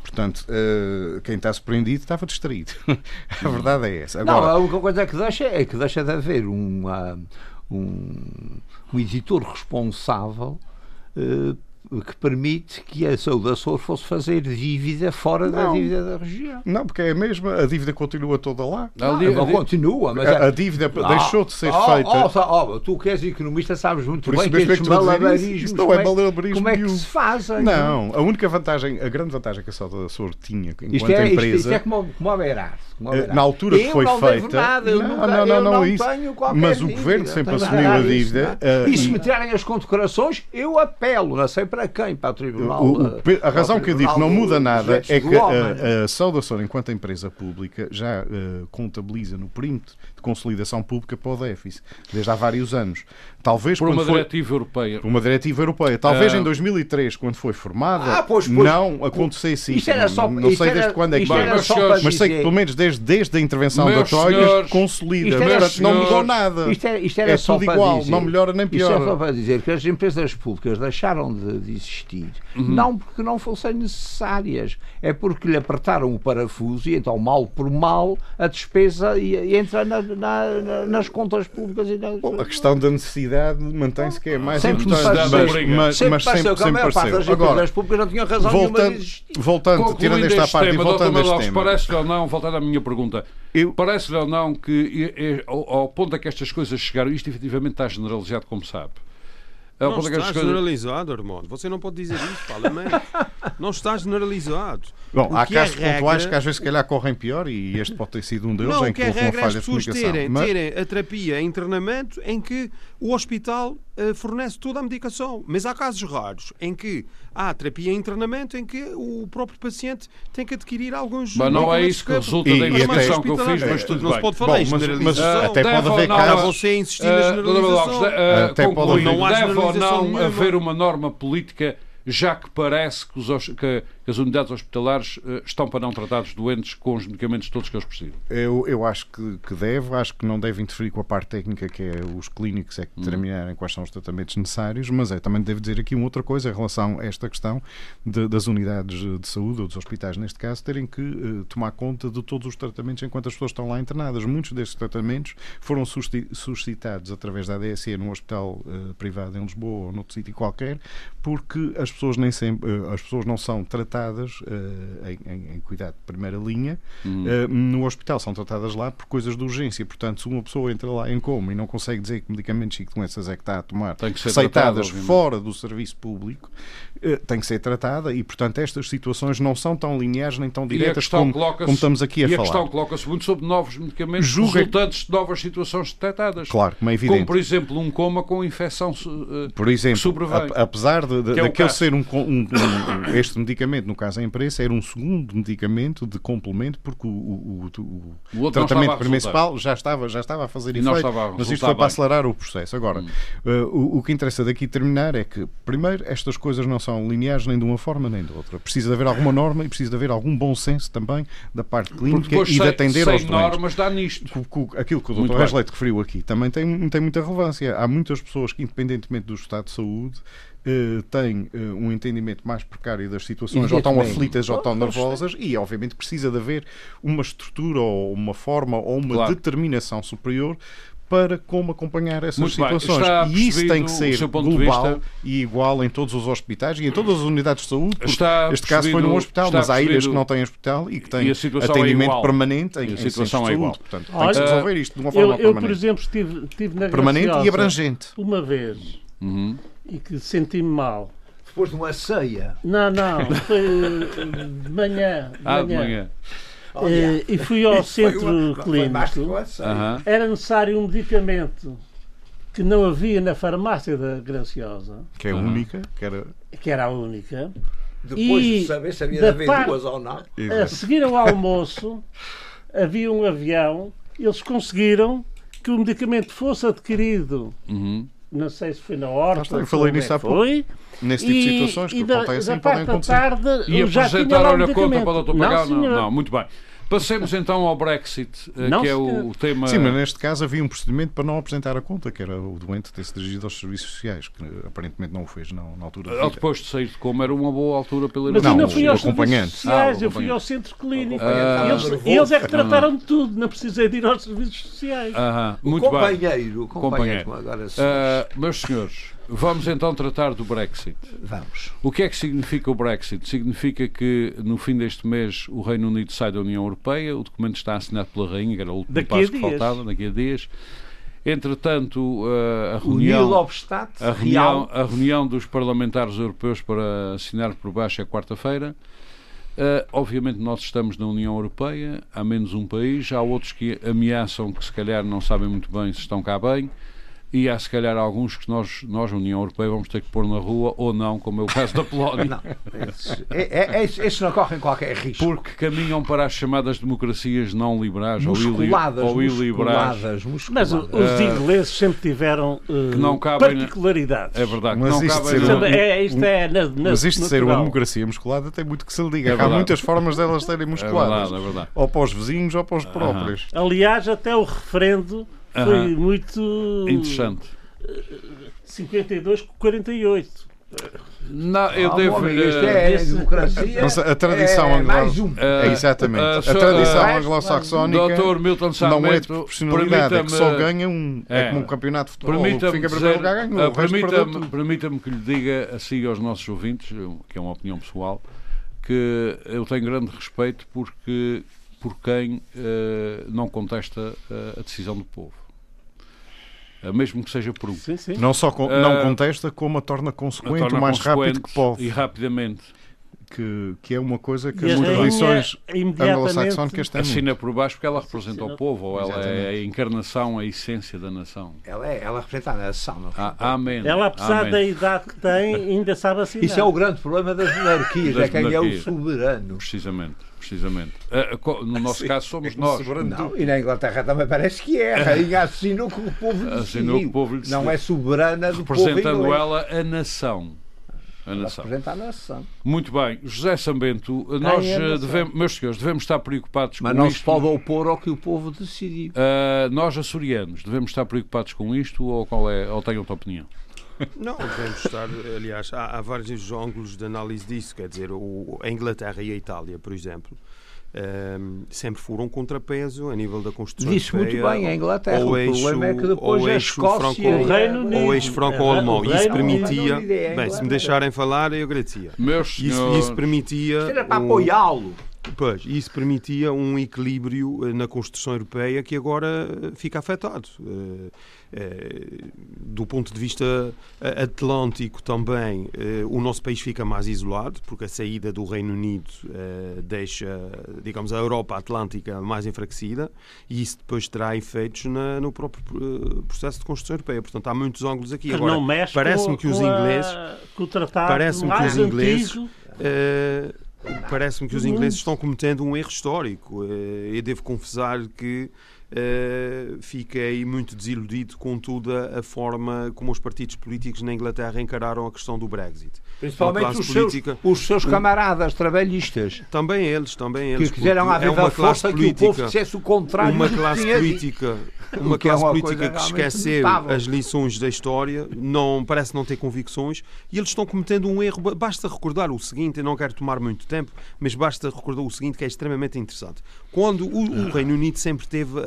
Portanto, uh, quem está surpreendido estava distraído. a verdade é essa. Agora, não, a única coisa que deixa é que deixa de haver uma, um, um editor responsável. Que permite que a saúde Açores fosse fazer dívida fora não, da dívida da região. Não, porque é a mesma, a dívida continua toda lá. Não, não continua, mas a, a dívida não. deixou de ser oh, feita. Oh, oh, tu que és economista sabes muito bem que estes malabarismos, não é malabarismo como é que se fazem? Não, a única vantagem, a grande vantagem que a saúde Açores tinha enquanto isto é, empresa... Isto, isto é como, como a Beirard. Na altura que foi feita... Nada, não, não, não, não, não isso. Mas o governo sempre assumiu a dívida. E se me tirarem as condecorações, eu apelo, não sei para quem, para a Tribunal. O, o, a razão que eu digo que não muda nada é que a, a Saudação, enquanto empresa pública, já uh, contabiliza no perímetro de consolidação pública para o déficit, desde há vários anos. Talvez por uma foi, diretiva europeia. Por uma diretiva europeia. Talvez uh, em 2003, quando foi formada, ah, pois, pois, não acontecesse isso. Era só, não, não sei era, desde quando é que mas, mas sei que pelo menos desde, desde a intervenção da Troika consolida. Portanto, não mudou nada. Isto era, isto era é tudo igual, dizer, não melhora nem piora. Isto é só para dizer que as empresas públicas deixaram de, de existir, uhum. não porque não fossem necessárias, é porque lhe apertaram o parafuso e então, mal por mal, a despesa entra na, na, nas contas públicas. E nas... Bom, a questão da necessidade mantém-se que é mais sempre importante, mas, mas, sempre, mas sempre, sempre pareceu. Agora, as públicas não tinham razão voltando, voltando tirando esta parte tema, e voltando a este tema. Parece-lhe ou não, voltando à minha pergunta, eu... parece-lhe ou não que ao ponto a que estas coisas chegaram, isto efetivamente está generalizado, como sabe. É não está generalizado, Armando. Você não pode dizer isso, parlamento. não está generalizado. Bom, o há casos é pontuais que às vezes se calhar correm pior e este pode ter sido um deles não, em que, que é houve uma falha de comunicação. Terem, mas... terem a terapia, internamento em que o hospital uh, fornece toda a medicação. Mas há casos raros em que há terapia em internamento em que o próprio paciente tem que adquirir alguns. Mas não é isso que resulta e, da informação que eu fiz, mas tudo não bem. se pode falar Bom, mas, mas, até pode haver casos. você insistir na generalização. Uh, até pode não há deve ou não haver uma norma política já que parece que, os, que que as unidades hospitalares uh, estão para não tratar os doentes com os medicamentos todos que eles precisam? Eu, eu acho que, que deve, acho que não deve interferir com a parte técnica, que é os clínicos é que hum. determinarem quais são os tratamentos necessários, mas é também devo dizer aqui uma outra coisa em relação a esta questão de, das unidades de saúde, ou dos hospitais neste caso, terem que uh, tomar conta de todos os tratamentos enquanto as pessoas estão lá internadas. Muitos destes tratamentos foram suscitados através da ADSE num hospital uh, privado em Lisboa ou noutro sítio qualquer, porque as pessoas nem sempre, as pessoas não são tratadas tratadas uh, em, em, cuidado de primeira linha uhum. uh, no hospital, são tratadas lá por coisas de urgência. Portanto, se uma pessoa entra lá em coma e não consegue dizer que medicamentos e que doenças é que está a tomar, receitadas fora do serviço público, uh, tem que ser tratada e, portanto, estas situações não são tão lineares nem tão diretas como, como, estamos aqui a e falar. E a questão coloca-se muito sobre novos medicamentos Julga... resultantes de novas situações detectadas. Claro, como é evidente. Como, por exemplo, um coma com infecção por exemplo, apesar de, de, é daquele ser um, um, um, este medicamento medicamento, no caso a imprensa, era um segundo medicamento de complemento, porque o, o, o, o tratamento principal já estava, já estava a fazer e efeito, mas isto foi para acelerar o processo. Agora, hum. uh, o, que interessa daqui terminar é que, primeiro, estas coisas não são lineares nem de uma forma nem de outra. Precisa de haver alguma norma e precisa de haver algum bom senso também da parte clínica e de atender aos doentes. normas dá nisto. Aquilo que o Dr. Reis Leite referiu aqui também tem, tem muita relevância. Há muitas pessoas que, independentemente do estado de saúde, Uh, têm uh, um entendimento mais precário das situações, ou estão aflitas ou estão nervosas, e obviamente precisa de haver uma estrutura ou uma forma ou uma claro. determinação superior para como acompanhar essas Muito situações. E isso tem que ser global e igual em todos os hospitais e em todas as unidades de saúde. Está este caso foi num hospital, mas há ilhas que não têm hospital e que têm e é atendimento é permanente em, e a situação é igual. Saúde. Portanto, Olha, tem que resolver isto de uma forma eu, permanente. Eu, por exemplo, estive, estive na Permanente e abrangente. Uma vez. Uhum. E que senti-me mal. Depois de uma ceia? Não, não. Foi de manhã. De ah, de manhã. Oh, yeah. e fui ao centro uma, clínico. Era necessário um medicamento que não havia na farmácia da Graciosa. Que é a única? Que era... que era a única. Depois e de saber se havia de haver par... duas ou não. A seguir ao almoço, havia um avião, eles conseguiram que o medicamento fosse adquirido. Uhum. Não sei se foi na horta. Eu falei nisso há pouco. Foi. Nesse tipo de situações que da, acontecem, podem acontecer. Tarde, e apresentaram a conta para o doutor pagar? Não, não, não, muito bem. Passemos então ao Brexit, eh, não, que é o, o, tema. Sim, mas neste caso havia um procedimento para não apresentar a conta, que era o doente ter se dirigido aos serviços sociais, que aparentemente não o fez não, na altura. Da depois de sair de como era uma boa altura pela Mas eu não fui aos acompanhante. sociais, ah, eu fui ao centro clínico. Ah, eles, eles, é que trataram de tudo, não precisei de ir aos serviços sociais. Ah, muito o companheiro, bem. O companheiro, companheiro. Agora, meus senhores, Vamos então tratar do Brexit. Vamos. O que é que significa o Brexit? Significa que no fim deste mês o Reino Unido sai da União Europeia, o documento está assinado pela Rainha, que era o último daqui passo que faltava, daqui a dias. Entretanto, eh, a reunião, a reunião, a reunião dos parlamentares europeus para assinar por baixo é quarta-feira. Uh, obviamente nós estamos na União Europeia, há menos um país, há outros que ameaçam que se calhar não sabem muito bem se estão cá bem e há se calhar alguns que nós, nós, União Europeia, vamos ter que pôr na rua ou não, como é o caso da Polónia. não, esses, é, é, esses não correm qualquer risco. Porque caminham para as chamadas democracias não liberais ou, ili, ou iliberais. Mas os uh, ingleses sempre tiveram uh, que não cabem, particularidades. É verdade. Mas não isto, cabem, ser um, é, isto é na, na, mas isto de ser uma democracia musculada tem muito que se liga. É Há muitas formas delas serem musculadas. É verdade, é verdade. Ou para os vizinhos ou para os próprios. Aliás, até o referendo foi muito interessante. 52 com 48. Não, eu ah, devo. Homem, isto é, é democracia. Mas a tradição é, anglo é exatamente. Uh, a tradição uh, anglo-saxónica Dr. Milton não é de proporcionalidade, é que só ganha um. É, é como um campeonato de futebol. Permita-me fica dizer, lugar, ganha, uh, permita-me, permita-me que lhe diga assim aos nossos ouvintes, que é uma opinião pessoal, que eu tenho grande respeito porque por quem uh, não contesta uh, a decisão do povo. Eh, mesmo que seja por um. Sim, sim. Não só con não contesta, como a torna consequente a torna o mais rápido que pode. E rapidamente. Que, que é uma coisa que as tradições anglo-saxónicas têm. Assina por baixo porque ela representa o povo, ou ela Exatamente. é a encarnação, a essência da nação. Ela, é, ela representa a nação. Ah, amém. Ela, apesar amém. da idade que tem, ainda sabe assinar. Isso é o grande problema das monarquias, das é quem é o soberano. Precisamente precisamente. Uh, no nosso caso somos nós. Não, e na Inglaterra também parece que é. A rainha assinou que o povo lhe assinou que o povo lhe Não é soberana do Representando povo ela a nação. A nação. Representa a nação. Muito bem. José Sambento, nós é devemos, meus senhores, devemos estar preocupados Mas com não isto. se pode opor ao que o povo decidiu. Uh, nós, açorianos, devemos estar preocupados com isto ou, qual é, ou têm outra opinião? Não, devemos estar, aliás, há, há, vários ângulos de análise disso, quer dizer, o, a Inglaterra e a Itália, por exemplo, um, sempre foram um contrapeso a nível da Constituição Disse muito bem, a Inglaterra, o eixo, problema é que depois a Escócia o Reino Unido, ou eixo franco-alemão, isso permitia, bem, se me deixarem falar, eu agradecia. Meus isso, isso permitia... Isso era para apoiá-lo. Pois, isso permitia um equilíbrio eh, na Constituição Europeia que agora eh, fica afetado. Eh, do ponto de vista atlântico também, o nosso país fica mais isolado, porque a saída do Reino Unido deixa, digamos, a Europa Atlântica mais enfraquecida e isso depois terá efeitos na, no próprio processo de Constituição Europeia. Portanto, há muitos ângulos aqui. Que agora, parece-me que os ingleses... Parece-me que os ingleses... Parece-me que os ingleses estão cometendo um erro histórico. Eh, eu devo confessar que Uh, fiquei muito desiludido com toda a forma como os partidos políticos na Inglaterra encararam a questão do Brexit. Principalmente os, política, seus, os seus camaradas trabalhistas. Também eles, também eles. Que quiseram haver é uma força política, que o povo dissesse o contrário Uma classe política uma classe é uma política que esqueceu notável. as lições da história, não, parece não ter convicções, e eles estão cometendo um erro. Basta recordar o seguinte, eu não quero tomar muito tempo, mas basta recordar o seguinte que é extremamente interessante. Quando o, o Reino Unido sempre teve a,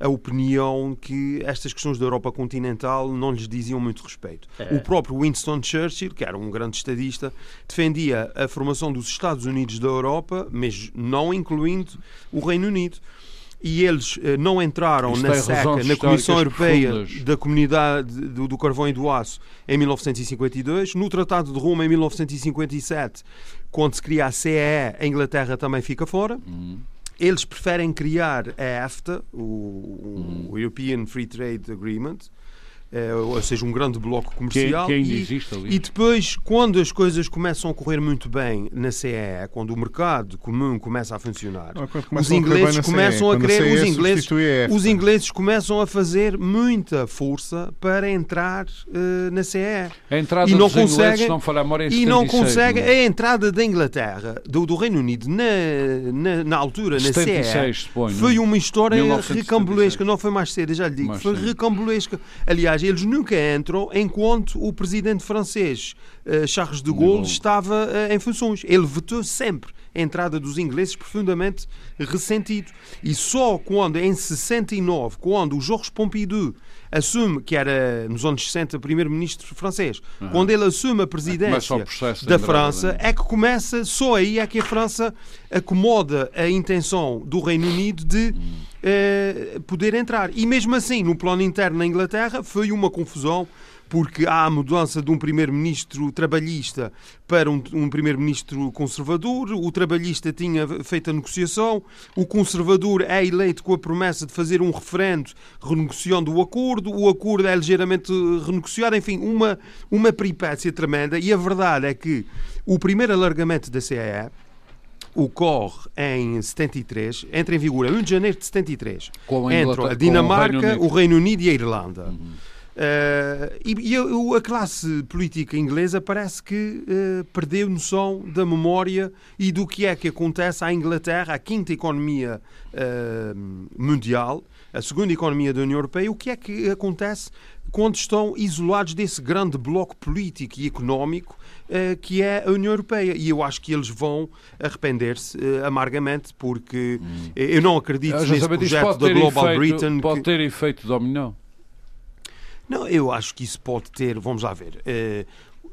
a opinião que estas questões da Europa continental não lhes diziam muito respeito. É. O próprio Winston Churchill, que era um grande estadista, defendia a formação dos Estados Unidos da Europa, mas não incluindo o Reino Unido e eles eh, não entraram Isto na SECA, na Comissão Europeia profundas. da Comunidade do, do, Carvão e do Aço, em 1952. No Tratado de Roma, em 1957, quando se cria a CEE, a Inglaterra também fica fora. Uhum. Eles preferem criar a EFTA, o, uhum. o European Free Trade Agreement, é, ou seja, um grande bloco comercial. Que, que e, existe ali. e depois, quando as coisas começam a correr muito bem na CE, quando o mercado comum começa a funcionar, os ingleses a começam a, a querer, os ingleses, os ingleses começam a fazer muita força para entrar uh, na CE. A entrada e não conseguem, não falar memória, e não conseguem a entrada da Inglaterra, do, do Reino Unido, na, na, na altura, na 76, CE, suponho, foi uma história recambulesca, não foi mais cedo, já lhe digo, mais foi recambulesca. Aliás, Aliás, eles nunca entram enquanto o presidente francês uh, Charles de Gaulle estava uh, em funções. Ele vetou sempre a entrada dos ingleses profundamente ressentido. E só quando, em 69, quando o Georges Pompidou assume, que era nos anos 60 primeiro-ministro francês, uhum. quando ele assume a presidência é da França, é que começa, só aí é que a França acomoda a intenção do Reino Unido de uh, poder entrar. E mesmo assim, no plano interno na Inglaterra, foi uma confusão porque há a mudança de um primeiro-ministro trabalhista para um, um primeiro-ministro conservador. O trabalhista tinha feito a negociação, o conservador é eleito com a promessa de fazer um referendo renegociando o acordo, o acordo é ligeiramente renegociado, enfim, uma, uma peripécia tremenda. E a verdade é que o primeiro alargamento da CEE ocorre em 73, entra em vigor em 1 de janeiro de 73. Entram a Dinamarca, o Reino, o Reino Unido e a Irlanda. Uhum. Uh, e, e a, a, classe política inglesa parece que uh, perdeu noção da memória e do que é que acontece à Inglaterra, a quinta economia uh, mundial, a segunda economia da União Europeia, o que é que acontece quando estão isolados desse grande bloco político e económico que é a União Europeia. E eu acho que eles vão arrepender-se amargamente, porque hum. eu não acredito eu nesse projeto da Global efeito, Britain. Pode que... ter efeito dominó. Não, eu acho que isso pode ter, vamos lá ver. Uh,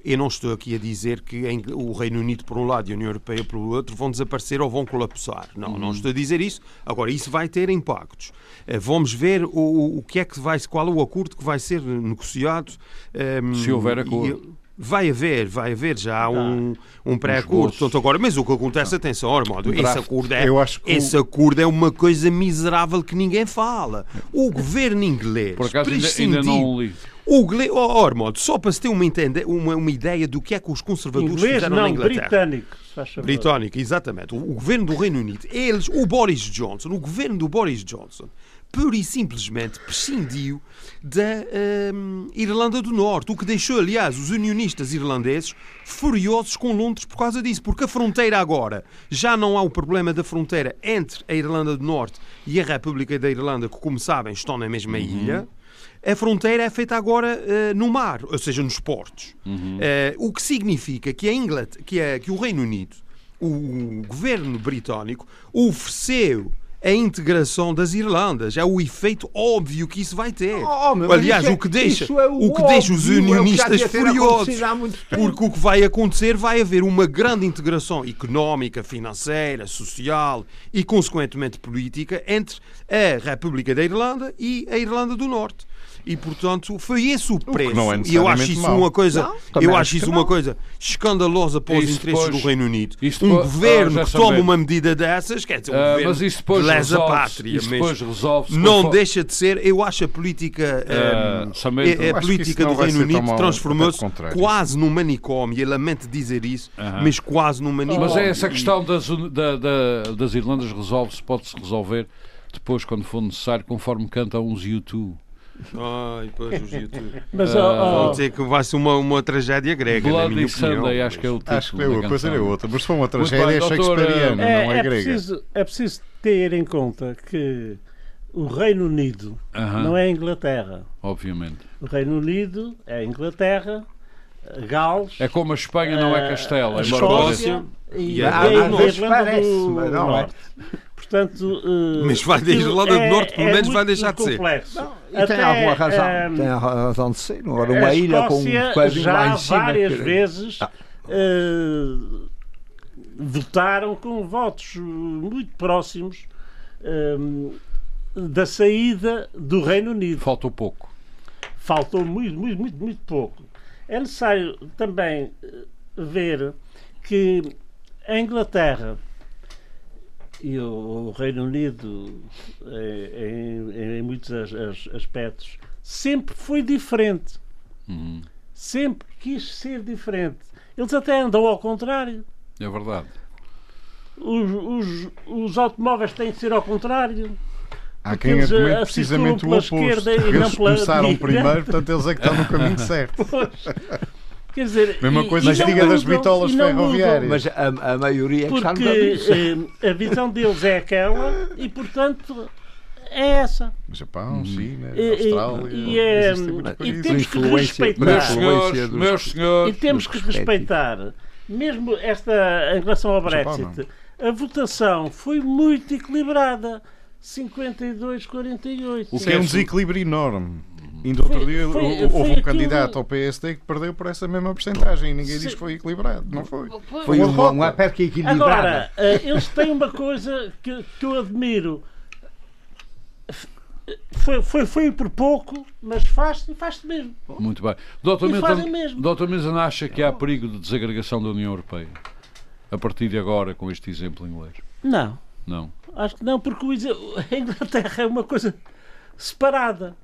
eu não estou aqui a dizer que o Reino Unido por um lado e a União Europeia por outro vão desaparecer ou vão colapsar. Não, uhum. não estou a dizer isso. Agora, isso vai ter impactos. Vamos ver o, o que é que vai, qual é o acordo que vai ser negociado. Um, ehm, Se houver acordo. Vai haver, vai haver já um, um pré-acordo. agora, mas o que acontece, atenção, Armando, esse acordo, é, esse acordo é uma coisa miserável que ninguém fala. O governo inglês. Por acaso ainda, ainda não li. O oh, Armando, só para se ter uma, uma, uma, ideia do que é que os conservadores Inglês, fizeram não, na Inglaterra. Britânico. Britânico, exatamente. O, o governo do Reino Unido, eles, o Boris Johnson, o governo do Boris Johnson, pura e simplesmente prescindiu da um, Irlanda do Norte, o que deixou, aliás, os unionistas irlandeses furiosos com Londres por causa disso, porque a fronteira agora já não há o problema da fronteira entre a Irlanda do Norte e a República da Irlanda, que, como sabem, estão na mesma uhum. ilha. A fronteira é feita agora uh, no mar, ou seja, nos portos. Uhum. Uh, o que significa que, a Inglaterra, que, a, que o Reino Unido, o governo britânico, ofereceu a integração das Irlandas. É o efeito óbvio que isso vai ter. Oh, oh Aliás, é, o que deixa, é o, o que deixa os unionistas é furiosos. Porque o que vai acontecer vai haver uma grande integração económica, financeira, social e, consequentemente, política entre a República da Irlanda e a Irlanda do Norte e portanto foi esse o preço. O é e eu acho isso mal. uma coisa, não, eu acho isso uma coisa escandalosa para os interesses depois, do Reino Unido. um depois, governo ah, que toma uma medida dessas, quer dizer, um uh, governo mas isso depois lesa a pátria, mas não deixa de ser, eu acho a política, uh, um, a, a política do Reino Unido transformou-se quase num manicômio, e lamento dizer isso, uh -huh. mas quase num manicômio. Mas é essa questão das, da, da, das Irlandas resolve-se, pode-se resolver depois quando for necessário, conforme canta uns YouTube. Ai, pois. Mas, uh, Vão dizer que vai ser uma, uma tragédia grega. Bloody na minha Sunday, acho que é o título. Acho que é outra, coisa é outra. Mas se for uma tragédia, bem, é shakespeariana, é, não é, é grega. Preciso, é preciso ter em conta que o Reino Unido, não é a Inglaterra. Obviamente. O Reino Unido é a Inglaterra, Gales. É como a Espanha não é Castelo, é Escócia e, e a, a Irlanda do, do Norte. Portanto, uh, mas vai da Irlanda do Norte, pelo é menos vai deixar de ser. Não, e Até, tem alguma razão. Um, tem razão de ser. Não era uma ilha com um quadrinho já lá em cima. várias vezes ah. uh, votaram com votos muito próximos um, da saída do Reino Unido. Faltou pouco. Faltou muito, muito, muito, muito pouco. É necessário também eh, ver que a Inglaterra e o, Reino Unido, em, em muitos aspectos, sempre foi diferente. Uhum. Sempre quis ser diferente. Eles até andam ao contrário. É verdade. Os, os, os automóveis têm de ser ao contrário. Há quem eles argumente precisamente o oposto. Eles começaram primeiro, portanto eles é que estão no caminho certo. Pois. Quer dizer, Mesma e, coisa e diga das bitolas ferroviárias. Mas a, a maioria é Porque eh, a visão deles é aquela e, portanto, é essa. Japão, hum. China, Austrália. E, é, e temos que respeitar. Meus senhores, meus senhores, e temos que respeitar, mesmo esta em relação ao Brexit, Japão, a votação foi muito equilibrada. 52-48. O que é um desequilíbrio enorme. Ainda outro foi, dia foi, houve foi um aquilo... candidato ao PSD que perdeu por essa mesma porcentagem e ninguém diz que foi equilibrado. Não foi. Foi uma, uma perca equilibrada. Agora, uh, eles têm uma coisa que, que eu admiro. Foi, foi, foi por pouco, mas faz-se e faz-se mesmo. Muito bem. Doutor Milton, Doutor Milton acha que há perigo de desagregação da União Europeia? A partir de agora, com este exemplo inglês? Não. Não. Acho que não, porque a Inglaterra é uma coisa separada.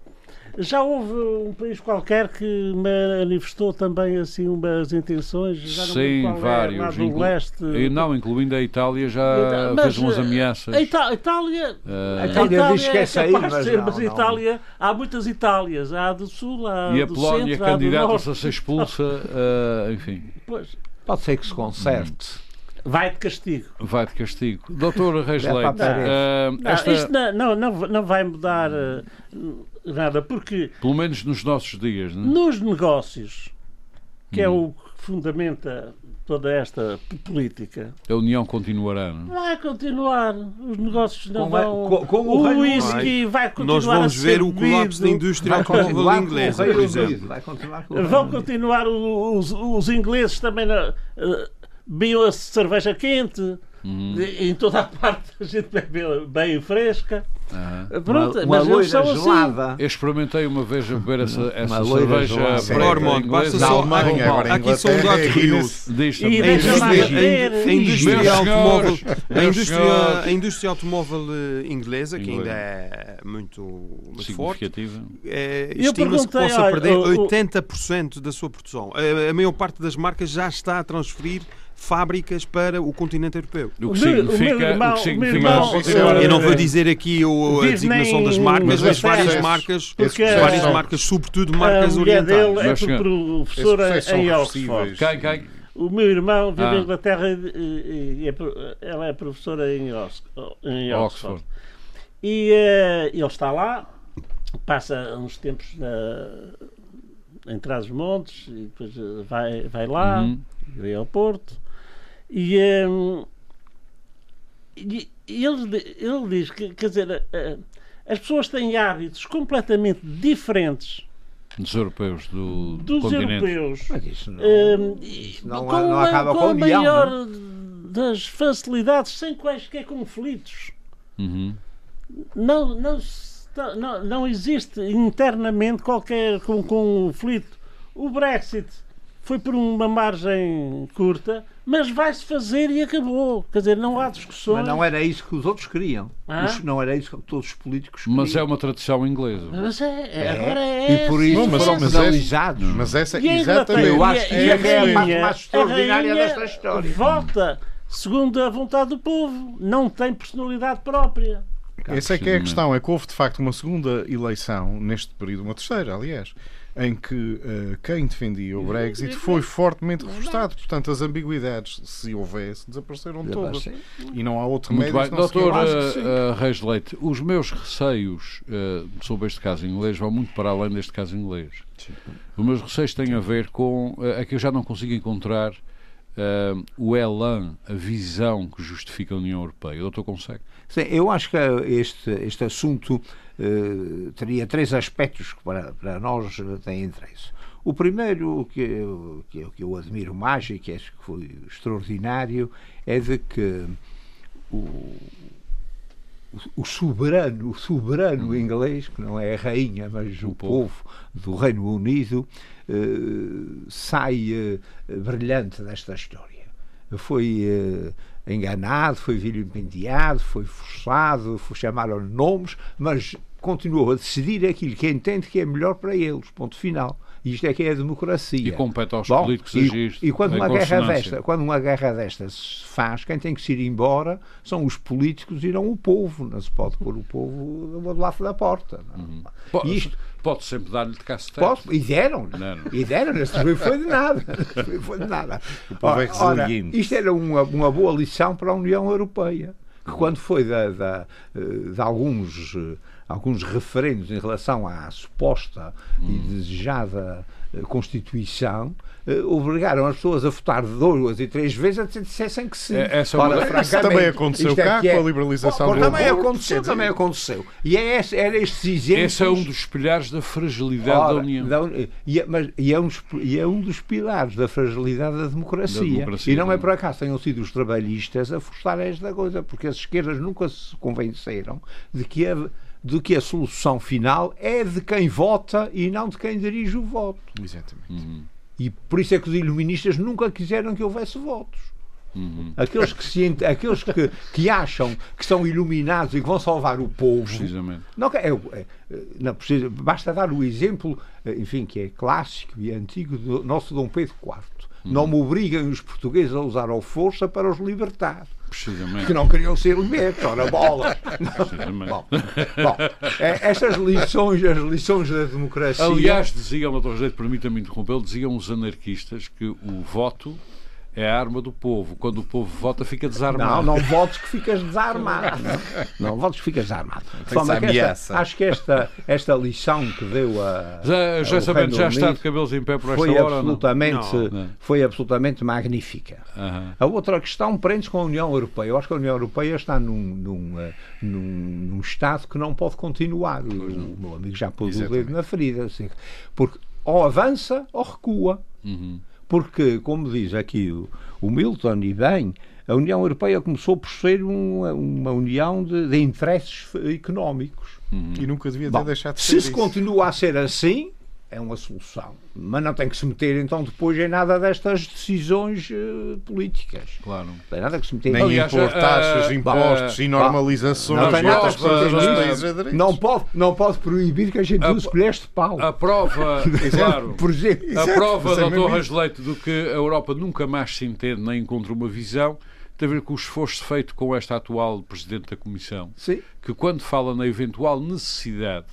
Já houve um país qualquer que manifestou também assim umas intenções? Já Sim, é, vários. É, inclu... leste. E não, incluindo a Itália, já mas, fez umas eh, ameaças. A, Ita Itália, uh... a Itália diz que é sair, mas, ser, não, mas a Itália, há muitas Itálias. Há a do Sul, há E a do Polónia candidata-se a ser expulsa, uh, enfim. Pois. Pode ser que se conserte. Vai de castigo. Vai de castigo. Doutor Reis Leite, uh, esta... isto não, não, não, vai mudar uh, nada, porque... Pelo menos nos nossos dias. Não? É? Nos negócios, que hum. é o que fundamenta toda esta política. A União continuará, não? É? Vai continuar. Os negócios não com, vão. Com, com o, o whisky vai. vai continuar. Nós vamos ver o colapso da indústria automóvel inglesa, por exemplo. Vai continuar vão continuar os, os ingleses também. Na, uh, bebiam a cerveja quente. Uhum. Em toda a parte a gente bebe bem fresca. Uhum. Pronto, uma, uma mas são assim. gelada. Eu experimentei uma vez a beber essa, essa cerveja Norman, basta só. Alemanha, agora aqui são um dado curioso. E a indústria automóvel, a indústria, a indústria automóvel inglesa, que ainda é muito, muito forte, é, estima-se que possa perder 80% da sua produção. A, a maior parte das marcas já está a transferir fábricas para o continente europeu. O que significa. O, que significa eu não vou dizer aqui o, a designação das marcas, mas várias marcas, várias marcas, sobretudo marcas orientais. Dele é professora em Oxford. Quem, quem? O meu irmão vive ah. em Inglaterra e, é, ela é professora em, em Oxford. Oxford. E uh, ele está lá, passa uns tempos na, em Trás-os-Montes e depois vai, vai lá, uhum. ao Porto e, um, e ele, ele diz que, quer dizer, as pessoas têm hábitos completamente diferentes dos europeus do, dos continente. europeus. Mas isso não, um, isso não, com, não acaba com, com a maior das facilidades, sem quaisquer conflitos. Uhum. Não, não, não, não existe internamente qualquer conflito. O Brexit foi por uma margem curta, mas vai-se fazer e acabou. Quer dizer, não há discussões. Mas não era isso que os outros queriam. Os, não era isso que todos os políticos queriam. Mas é uma tradição inglesa. Mas é, é, agora é E por isso não, foram mas, penalizados. É, mas essa, exatamente. Eu acho que é, é a parte mais extraordinária desta história. Volta segundo a vontade do povo. Não tem personalidade própria. Essa é que é a questão, é que houve de facto uma segunda eleição neste período, uma terceira, aliás, em que uh, quem defendia o Brexit foi fortemente reforçado. Portanto, as ambiguidades, se houvesse, desapareceram todas. E não há outro Muito bem. Doutor uh, Reis Leite, os meus receios uh, sobre este caso inglês vão muito para além deste caso inglês. Sim. Os meus receios têm a ver com. Uh, é que eu já não consigo encontrar uh, o elan, a visão que justifica a União Europeia. O doutor consegue? Sim, eu acho que este, este assunto uh, teria três aspectos que para, para nós têm interesse. O primeiro, que eu, que eu, que eu admiro mais e que acho que foi extraordinário, é de que o, o soberano, o soberano hum. inglês, que não é a rainha, mas o, o povo. do Reino Unido, eh, sai eh, brilhante desta história. Foi eh, enganado, foi vilipendiado, foi forçado, foi chamaram nomes, mas continuou a decidir aquilo que entende que é melhor para eles, ponto final. Isto é que é a democracia. E compete aos Bom, políticos agir. E, e quando, uma guerra desta, quando uma guerra destas se faz, quem tem que se ir embora são os políticos e não o povo. Não se pode pôr o povo do lado da porta. Uhum. E isto, Pode sempre dar-lhe de cacete. E deram. Não, não. E deram. Este foi de nada. foi de nada. Ora, ora, isto era uma, uma boa lição para a União Europeia. Que quando foi de, de, de alguns alguns referendos em relação à suposta hum. e desejada eh, Constituição, uh, obrigaram as pessoas a votar duas e três vezes a que dissessem que sim. É, essa Ora, isso também aconteceu cá é, com a liberalização bom, do também aconteceu, também aconteceu. E é esse, era estes exemplos. Esse é um dos pilares da fragilidade Ora, da União. Da, e, é, mas, e, é um, e é um dos pilares da fragilidade da democracia. Da democracia e não é por acaso tenham sido os trabalhistas a forçar esta coisa, porque as esquerdas nunca se convenceram de que a de que a solução final é de quem vota e não de quem dirige o voto. Exatamente. Uhum. E por isso é que os iluministas nunca quiseram que houvesse votos. Uhum. Aqueles, que, se, aqueles que, que acham que são iluminados e que vão salvar o povo. Precisamente. Não, é, é, não precisa, basta dar o exemplo, enfim, que é clássico e antigo do nosso Dom Pedro IV. Uhum. Não me obriguem os portugueses a usar a força para os libertar. Precisamente. Que não queriam ser libertos, ora bola. bom, bom é, estas lições, as lições da democracia. Aliás, diziam, Dr. José, permita-me interrompê-lo, diziam os anarquistas que o voto é a arma do povo. Quando o povo vota, fica desarmado. Não, não votes que ficas desarmado. não votes que ficas desarmado. Forma que esta, acho que esta, esta lição que deu a. Já, já sabendo, já está de cabelos em pé por esta foi hora. Absolutamente, não? Foi absolutamente magnífica. Uhum. A outra questão prende-se com a União Europeia. Eu acho que a União Europeia está num, num, eh, num, num estado que não pode continuar. O, o meu amigo já pôs o dedo na ferida. Assim, porque ou avança ou recua. Uhum. Porque, como diz aqui o, o Milton, e bem, a União Europeia começou por ser uma, uma união de, de interesses económicos. Uhum. E nunca devia ter Bom, deixado de ser. Se isso. continua a ser assim, é uma solução. Mas não tem que se meter então depois em nada destas decisões uh, políticas. Claro. Não tem nada que se meter Nem Aliás, impor taxas, uh, impostos uh, e normalizações. Não, tem nada que se não pode, não pode proibir que a gente use colheres de pau. A prova, claro, Por exemplo, a prova, doutor Rasleito, do que a Europa nunca mais se entende nem encontra uma visão tem a ver com o esforço feito com esta atual Presidente da Comissão, Sim. que quando fala na eventual necessidade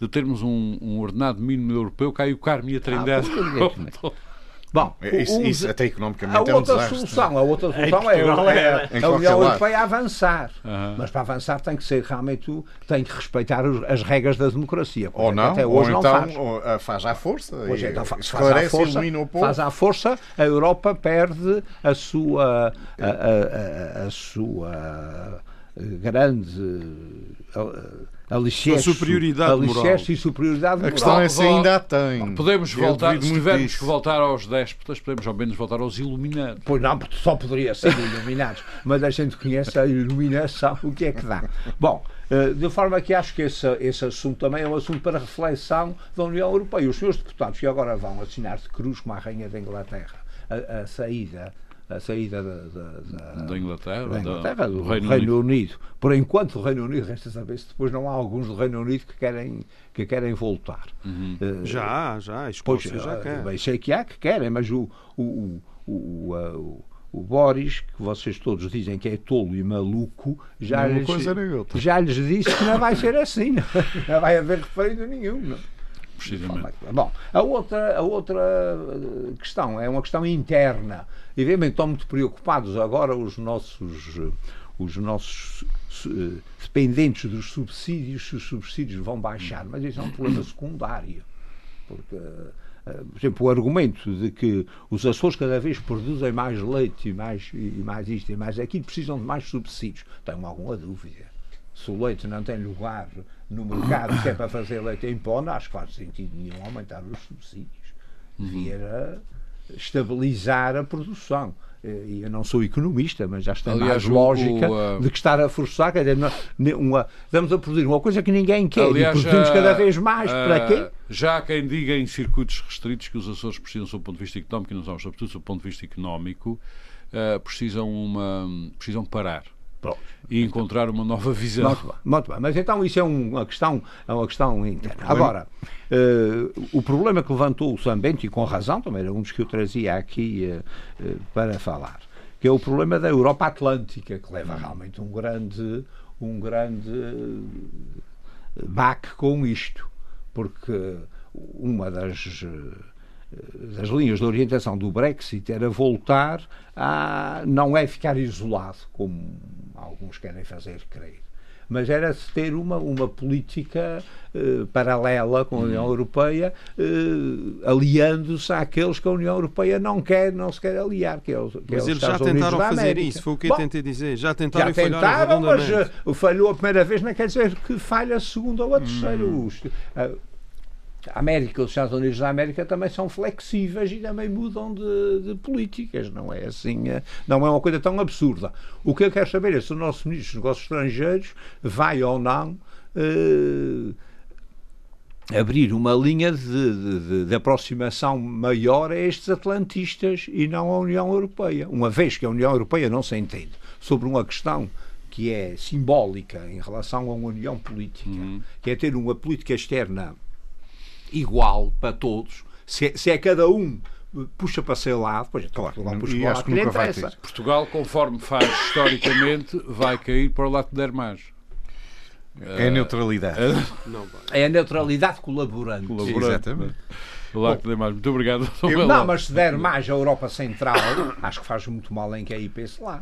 de termos um, um ordenado mínimo europeu, cai o Carme e a Trindade. Ah, Bom, é, isso, isso, até economicamente a é um outra desastre. Solução, a outra solução é, é, a União Europeia avançar. Uhum. Mas para avançar tem que ser realmente tem que respeitar as regras da democracia. Ou não, até hoje ou não então faz. Ou, ah, faz à força. Hoje, então, faz, faz à força, faz à força, a Europa perde a sua a, a, a, a sua grande alicerce, superioridade alicerce e superioridade moral. A questão é se ainda a tem. Podemos voltar, se tivermos que voltar aos déspotas, podemos ao menos voltar aos iluminados. Pois não, só poderia ser iluminados, mas a gente conhece a iluminação, o que é que dá. Bom, eh, de forma que acho que esse, esse assunto também é um assunto para reflexão da União Europeia. Os senhores deputados que agora vão assinar de cruz com a Rainha da Inglaterra a, a saída a saída da, da, da Inglaterra, da Inglaterra do, do, Reino, Reino Unido. Unido. Por enquanto, o Reino Unido, resta saber se depois não há alguns do Reino Unido que querem, que querem voltar. Uhum. Uh, já, já, a Escócia pois, já uh, quer. Bem, sei que há que querem, mas o, o, o, o o Boris, que vocês todos dizem que é tolo e maluco, já, lhes, já lhes disse que não vai ser assim, não, não vai haver referendo nenhum. Não. Precisamente. Bom, a outra, a outra eh, questão é uma questão interna. Evidentemente estão muito preocupados agora os nossos, os nossos eh, dependentes dos subsídios, se os subsídios vão baixar, mas isso é um problema secundário. Porque eh, por exemplo, o argumento de que os Açores cada vez produzem mais leite e mais, e mais isto e mais aquilo, precisam de mais subsídios. Tenho alguma dúvida. Se o leite não tem lugar no mercado, que é para fazer leite em pó, não acho que faz sentido nenhum aumentar os subsídios. Devia estabilizar a produção. E eu não sou economista, mas já está Aliás, mais lógica o, uh... de que estar a forçar, quer dizer, uma, estamos a produzir uma coisa que ninguém quer Aliás, e produzimos cada vez mais. Uh, para quê? Já há quem diga em circuitos restritos que os Açores precisam, sob o ponto de vista económico, e não são, sobretudo, sob o ponto de vista económico, uh, precisam, uma, precisam parar. Pronto. E encontrar uma nova visão. Muito bem, muito bem. Mas então isso é uma questão, é uma questão interna. Agora, uh, o problema que levantou o Sambento, e com razão, também era um dos que eu trazia aqui uh, uh, para falar, que é o problema da Europa Atlântica, que leva realmente um grande, um grande baque com isto. Porque uma das das linhas de orientação do Brexit era voltar a não é ficar isolado, como alguns querem fazer crer, mas era ter uma, uma política eh, paralela com a União uhum. Europeia, eh, aliando-se àqueles que a União Europeia não quer, não se quer aliar, que é os, que Mas é eles já tentaram fazer isso, foi o que eu tentei dizer, já tentaram já tentaram, mas uh, falhou a primeira vez, não quer dizer que falha a segunda ou a terceira. Hum. Uh, a América, os Estados Unidos da América também são flexíveis e também mudam de, de, políticas, não é assim, eh, não é uma coisa tão absurda. O que eu quero saber é se o nosso Ministro dos Negócios Estrangeiros vai ou não eh, abrir uma linha de, de, de, aproximação maior a estes atlantistas e não à União Europeia, uma vez que a União Europeia não se entende sobre uma questão que é simbólica em relação a uma união política, uhum. que é ter uma política externa igual para todos. Se é, se é cada um puxa para seu lado, pois claro, Portugal puxa para o lado que lhe interessa. Portugal, conforme faz historicamente, vai cair para o lado que der mais. É a neutralidade. É a neutralidade colaborante. colaborante. Exatamente. Lá que mais. Muito obrigado. Eu, não, mas se der mais à Europa Central, acho que faz muito mal em que aí pense lá.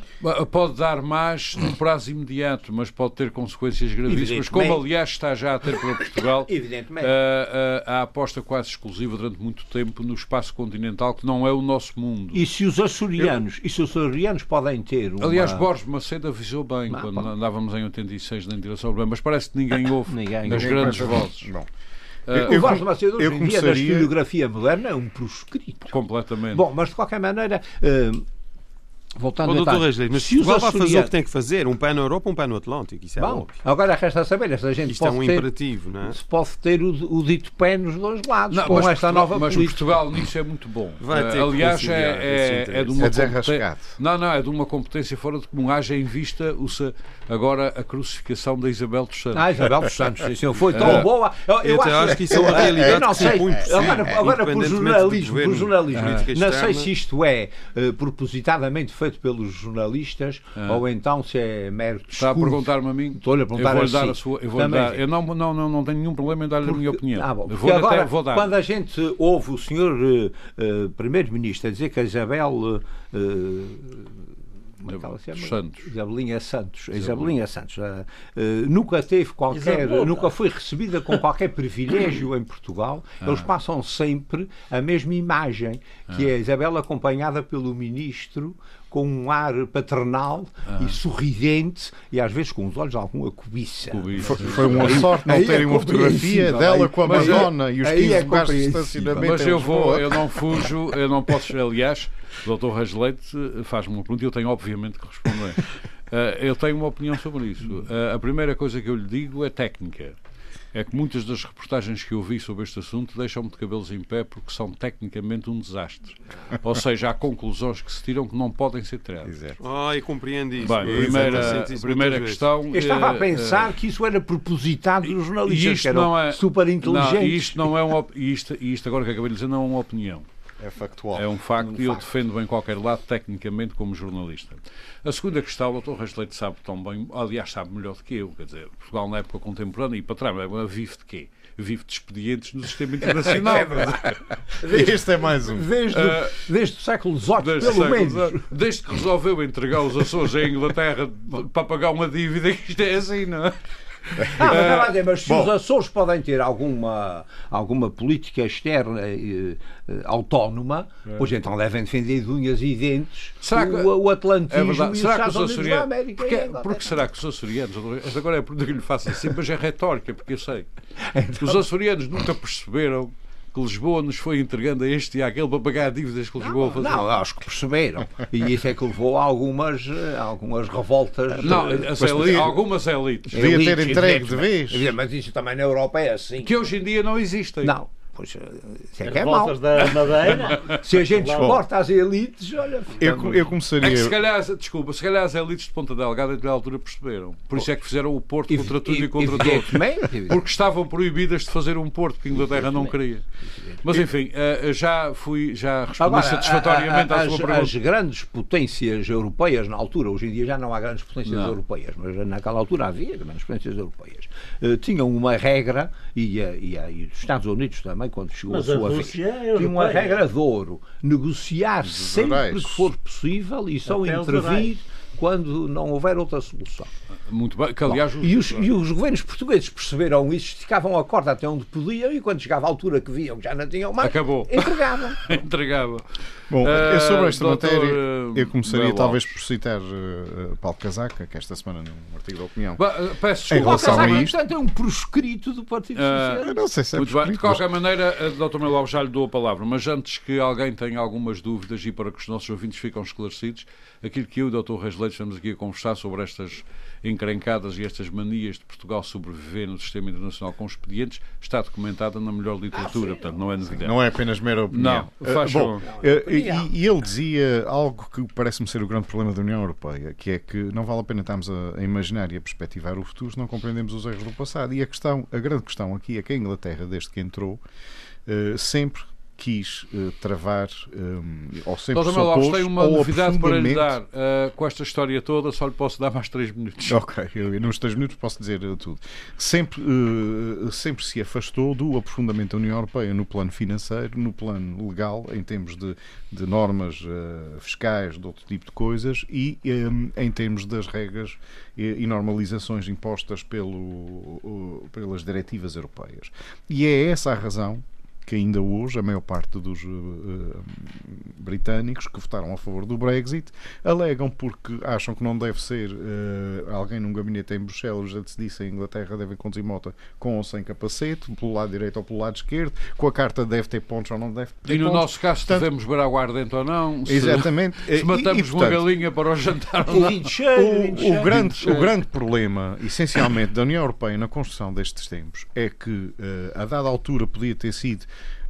Pode dar mais no prazo imediato, mas pode ter consequências gravíssimas, como aliás está já a ter para Portugal. Evidentemente. A, a, a, aposta quase exclusiva durante muito tempo no espaço continental, que não é o nosso mundo. E se os açorianos, Eu... e se os açorianos podem ter uma... Aliás, Borges Macedo avisou bem não, quando pode... andávamos em 86 na integração urbana, mas parece que ninguém ouve ninguém, das ninguém grandes vozes. Não. Uh, o Vasco Macedo hoje em dia, na historiografia moderna, é um proscrito. Completamente. Bom, mas de qualquer maneira. Uh, Voltando Bom, doutor Reis, mas se Portugal vai fazer o que tem que fazer, um pé na Europa, um pé no Atlântico, isso é Bom, óbvio. Agora resta saber se a gente Isto é pode é um ter, imperativo, não é? Se pode ter o, o dito pé nos dois lados, não, com esta Portugal, nova Mas política. Portugal nisso é muito bom. Vai ter uh, aliás, é, é, é, de uma é competência, não, não, é de uma competência fora de comum. Haja em vista o, agora a crucificação da Isabel dos Santos. Ah, Isabel dos Santos, sim, foi tão uh, boa. Eu, eu, eu acho, acho, que isso é uma realidade eu não sei, agora, agora por jornalismo, por jornalismo não sei se isto é uh, propositadamente feito pelos jornalistas ah. ou então se é mero discurso. Está a perguntar-me a mim? Estou-lhe a perguntar eu vou assim. dar a sua, eu vou dar, eu não, não, não, não tenho nenhum problema em dar-lhe a minha opinião. Ah, bom, vou, agora, até, vou dar. Quando a gente ouve o senhor uh, uh, Primeiro-Ministro dizer que a Isabel uh, como é que ela se chama? Santos. Isabelinha Santos. Isabelinha Santos. Uh, uh, nunca teve qualquer, Isabela. nunca foi recebida com qualquer privilégio em Portugal. Ah. Eles passam sempre a mesma imagem, que ah. é a Isabel acompanhada pelo ministro com um ar paternal ah. e sorridente e às vezes com os olhos alguma cobiça. cobiça. Foi, foi uma sorte não terem é uma fotografia dela aí, com a é- Madonna é, e os 15 é lugares de estacionamento. Mas eu vou, eu não fujo, eu não posso, aliás, o Dr. Reis Leite faz-me uma pergunta e eu tenho obviamente que responder. Uh, eu tenho uma opinião sobre isso. Uh, a primeira coisa que eu lhe digo é técnica é que muitas das reportagens que eu vi sobre este assunto deixam-me de cabelos em pé porque são tecnicamente um desastre. Ou seja, há conclusões que se tiram que não podem ser tiradas. Ai, compreendo isso. Bem, primeira, primeira questão. Eu estava a eh, pensar uh, que isso era propositado dos jornalistas, que eram é, super inteligentes. Não, isto não é uma, isto, isto agora que acabei de dizer não é uma opinião. É factual. É um facto e eu defendo bem qualquer lado, tecnicamente, como jornalista. A segunda questão, o Dr. Reis Leite sabe tão bem, aliás, sabe melhor do que eu, quer dizer, Portugal na época contemporânea e para trás, vive de quê? Vive de expedientes no sistema internacional. é desde, este é mais um. Desde, uh, desde o século XVIII, pelo século menos. Desde que resolveu entregar os Açores à Inglaterra para pagar uma dívida, que isto é assim, não é? Ah, mas, é, mas se Bom, os Açores podem ter alguma, alguma política externa eh, eh, autónoma, é. pois então devem defender de unhas e dentes será que, o, o Atlantismo é e os Estados Unidos da América. Porque, é, porque será que os açorianos, agora é por que lhe faço assim, mas é retórica, porque eu sei. Então, os açorianos nunca perceberam que Lisboa nos foi entregando a este e àquele para pagar dívidas que Lisboa fazia. Não, acho que perceberam. E isso é que levou a algumas, eh, algumas revoltas. Não, de... algumas elites. Devia ter entregue de vez. Mas isso também na Europa é assim. Que hoje em dia não existem. Não. Pois, eh, isso é que é mau. Da Madeira. Se a gente exporta as elites, olha. Eu, eu começaria. É que se calhar, desculpa, se calhar as elites de Ponta Delgada na altura perceberam. Por isso é que fizeram o Porto contra tudo e, e contra todos. Porque estavam proibidas de fazer um Porto que a Inglaterra não queria. Mas enfim, eh, já fui, já respondi Agora, satisfatoriamente à sua pergunta. As grandes potências europeias na altura, hoje em dia já não há grandes potências não. europeias, mas naquela altura havia grandes potências europeias, uh, tinham uma regra, e, e, e os Estados Unidos também quando chegou Mas a sua vez. É tinha uma regra de ouro: negociar sempre que for possível e só Até intervir quando não houver outra solução. Muito bem, que aliás... Bom, os... E, os, e, os, governos portugueses perceberam isso, esticavam a corda até onde podiam e quando chegava a altura que viam que já não tinham mais, Acabou. entregavam. entregavam. Bom, uh, sobre esta doutor, matéria, eu começaria talvez por citar uh, Paulo Casaca, que esta semana num artigo da opinião. Uh, peço desculpa. Paulo Casaca, portanto, é um proscrito do Partido Socialista. não sei se é Muito bem. De qualquer maneira, uh, Dr. Melo já lhe dou a palavra, mas antes que alguém tenha algumas dúvidas e para que os nossos ouvintes fiquem esclarecidos, aquilo que eu e o Dr. Reis Leite estamos aqui a conversar sobre estas encrencadas e estas manias de Portugal sobreviver no sistema internacional com expedientes está documentada na melhor literatura, ah, portanto não é novidade. Não é apenas mera opinião. Não, faz uh, bom, uh, e, e, ele dizia algo que parece-me ser o grande problema da União Europeia, que é que não vale a pena estarmos a, a imaginar e a perspectivar o futuro se não compreendemos os erros do passado. E a questão, a grande questão aqui é que a Inglaterra, desde que entrou, uh, sempre quis uh, travar um, eh, ou sempre Doutor Malau, tem uma novidade para lhe dar. Uh, com esta história toda, só lhe posso dar mais três minutos. Ok, eu, nos três minutos posso dizer tudo. Sempre, uh, sempre se afastou do aprofundamento da União Europeia no plano financeiro, no plano legal, em termos de, de normas fiscais, de outro tipo de coisas, e um, em termos das regras e, e normalizações impostas pelo, pelas diretivas europeias. E é essa a razão que ainda hoje a maior parte dos uh, britânicos que votaram a favor do Brexit alegam porque acham que não deve ser uh, alguém num gabinete em Bruxelas, já se disse, em Inglaterra deve conduzir moto com ou sem capacete, pelo lado direito ou pelo lado esquerdo, com a carta deve ter pontos ou não deve ter E no pontos. nosso caso, Portanto, devemos beber aguardente ou não? Se, exatamente. Se matamos e, e, portanto, uma galinha para o jantar ou não? O, o, grande, o grande problema, essencialmente, da União Europeia na construção destes tempos é que, uh, a dada altura, podia ter sido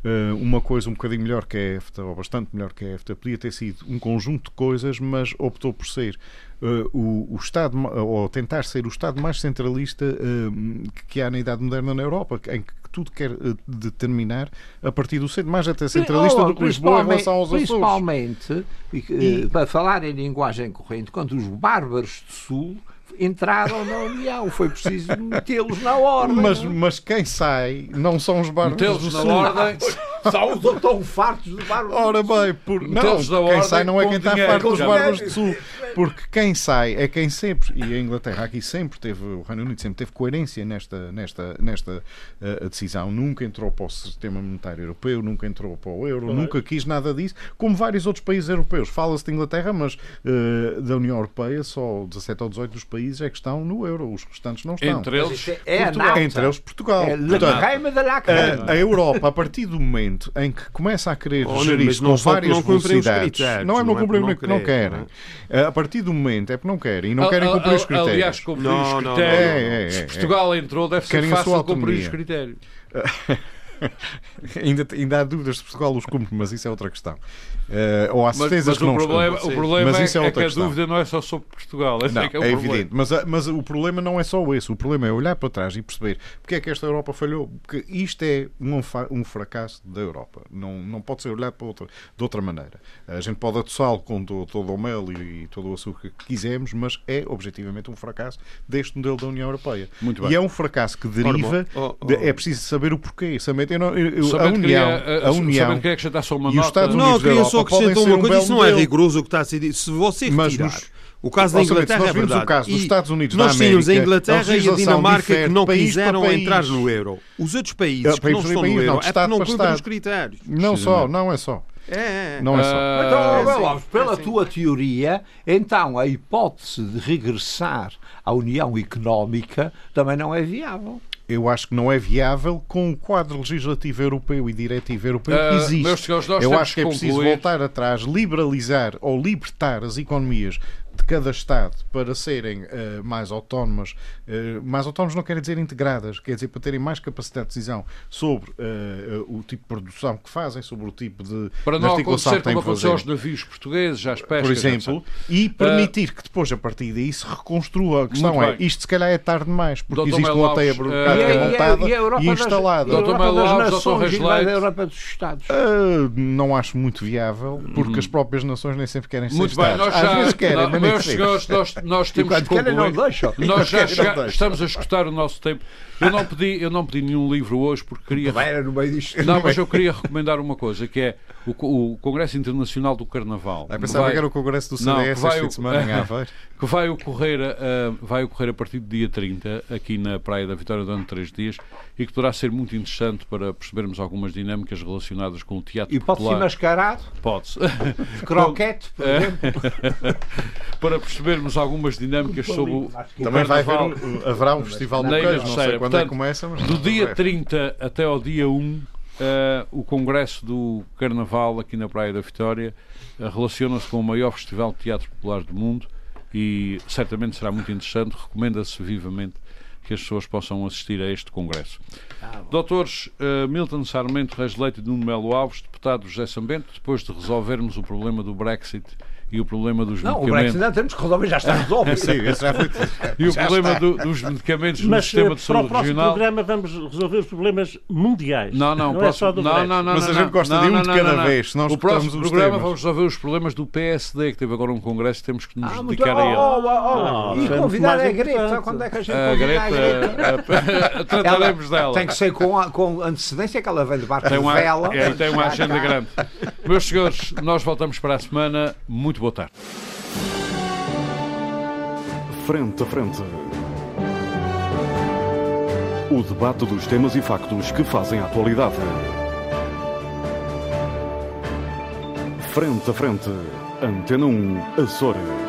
uh, uma coisa um bocadinho melhor que a EFTA, ou bastante melhor que a EFTA, podia ter sido um conjunto de coisas, mas optou por ser uh, o, o, Estado, ou tentar ser o Estado mais centralista uh, que há na Idade Moderna na Europa, em que tudo quer determinar a partir do centro, mais até centralista oh, do que Lisboa em relação aos Açores. Principalmente, e, para falar em linguagem corrente, quando os bárbaros do Sul entraram na União. Foi preciso metê-los na ordem. Mas, mas quem sai não são os Metê-los na ordem. São os tão fartos dos bárbaros Ora bem, por... não, quem sai não é quem está farto dos bárbaros do Sul. Porque quem sai é quem sempre, e a Inglaterra aqui sempre teve, o Reino Unido sempre teve coerência nesta, nesta, nesta uh, decisão. Nunca entrou para o sistema monetário europeu, nunca entrou para o euro, nunca quis nada disso, como vários outros países europeus. Fala-se de Inglaterra, mas uh, da União Europeia, só 17 ou 18 dos países é que estão no euro, os restantes não estão. Entre eles, é Portugal. Entre eles Portugal. É Portanto, a, a Europa, a partir do momento em que começa a querer oh, gerir isto com várias velocidades, não é não cumprir o que não querem. A partir do momento é porque não querem e não querem cumprir os critérios. Aliás, cumprir os critérios. Se Portugal entrou, deve ser fácil cumprir os critérios. ainda, ainda há dúvidas se Portugal os cumpre, mas isso é outra questão. Uh, ou há certezas mas, mas que não o problema, o problema mas é, é, é que a dúvida não é só sobre Portugal. Não, é, é, é evidente. Mas, mas o problema não é só esse. O problema é olhar para trás e perceber porque é que esta Europa falhou. Porque isto é um, um fracasso da Europa. Não, não pode ser olhado para outra, de outra maneira. A gente pode atossá-lo com todo, todo o mel e, e, todo o açúcar que quisermos, mas é objetivamente um fracasso deste modelo da União Europeia. Muito bem. E é um fracasso que deriva. Oh, oh. De, é preciso saber o porquê. Eu não, eu, a União. Queria, a União acrescentar só uma e os Estados Unidos não, queria só acrescentar uma coisa. Isso não é rigoroso o que está a ser dito. Se você retirar. Mas, o caso da Inglaterra nós é verdade. o caso dos Estados Unidos nós tínhamos a Inglaterra e a Dinamarca que não quiseram entrar no euro. Os outros países é, que não estão no euro não, é porque não cumprem os critérios. Não só, não é só. É, é. Não é só. Uh, então, é, pela tua teoria, então a hipótese de regressar à União Económica também não é viável eu acho que não é viável com o quadro legislativo europeu e diretivo europeu que ah, existe. Senhores, eu acho que é preciso voltar atrás, liberalizar ou libertar as economias cada Estado para serem uh, mais autónomas, uh, mais autónomas não quer dizer integradas, quer dizer para terem mais capacidade de decisão sobre uh, o tipo de produção que fazem, sobre o tipo de, para não acontecer como aconteceu aos navios portugueses, às pescas, por exemplo, e permitir que depois a partir daí se reconstrua. A questão é, isto se calhar é tarde demais, porque Doutor existe uma teia burocrática montada e, e, e instalada. Das, Doutor Melo Doutor da Europa dos Estados. não acho muito viável, porque uhum. as próprias nações nem sempre querem ser muito Estados. Bem, nós já, Às vezes querem, mas senhores, nós, nós temos que concluir. Não deixam. Nós já chega, estamos a escutar o nosso tempo. Eu não pedi, eu não pedi nenhum livro hoje porque queria. Era no meio disto. Não, mas eu queria recomendar uma coisa que é o, o Congresso Internacional do Carnaval. Eu pensava vai, que era o Congresso do CDS não, que vai, semana. Que vai ocorrer, uh, vai ocorrer a partir do dia 30 aqui na Praia da Vitória durante três dias e que poderá ser muito interessante para percebermos algumas dinâmicas relacionadas com o teatro e popular. E pode ser mascarado? Pode-se. Croquete, por exemplo. para percebermos algumas dinâmicas sobre o Também vai haver um, haverá um festival de queijo, não sei quando Portanto, é que começa, mas... Do dia 30 até ao dia 1 Uh, o Congresso do Carnaval aqui na Praia da Vitória uh, relaciona-se com o maior festival de teatro popular do mundo e certamente será muito interessante. Recomenda-se vivamente que as pessoas possam assistir a este Congresso. Ah, Doutores uh, Milton Sarmento, Reis Leite e Nuno Melo Alves, deputado José Sambento, depois de resolvermos o problema do Brexit e o problema dos não, medicamentos. Não, o Brexit não temos que resolver, já está resolvido. Sim, já foi. E o problema do, dos medicamentos Mas, no sistema de saúde regional. Mas para o programa vamos resolver os problemas mundiais. Não, não, não, próximo, é não, não, não, não, Mas a gente gosta não, de um de cada vez. Senão o próximo programa vamos resolver os problemas do PSD, que teve agora um congresso, temos que nos ah, dedicar muito, a ele. Oh, oh, oh, e é convidar a Greta, quando é que a gente a Greta, trataremos dela. Tem que ser com, antecedência que ela vem de barco tem uma, de vela. É, tem uma agenda grande. Meus senhores, nós voltamos para a semana. Muito boa tarde. Frente a Frente. O debate dos temas e factos que fazem a atualidade. Frente a Frente. Antena 1, Açores.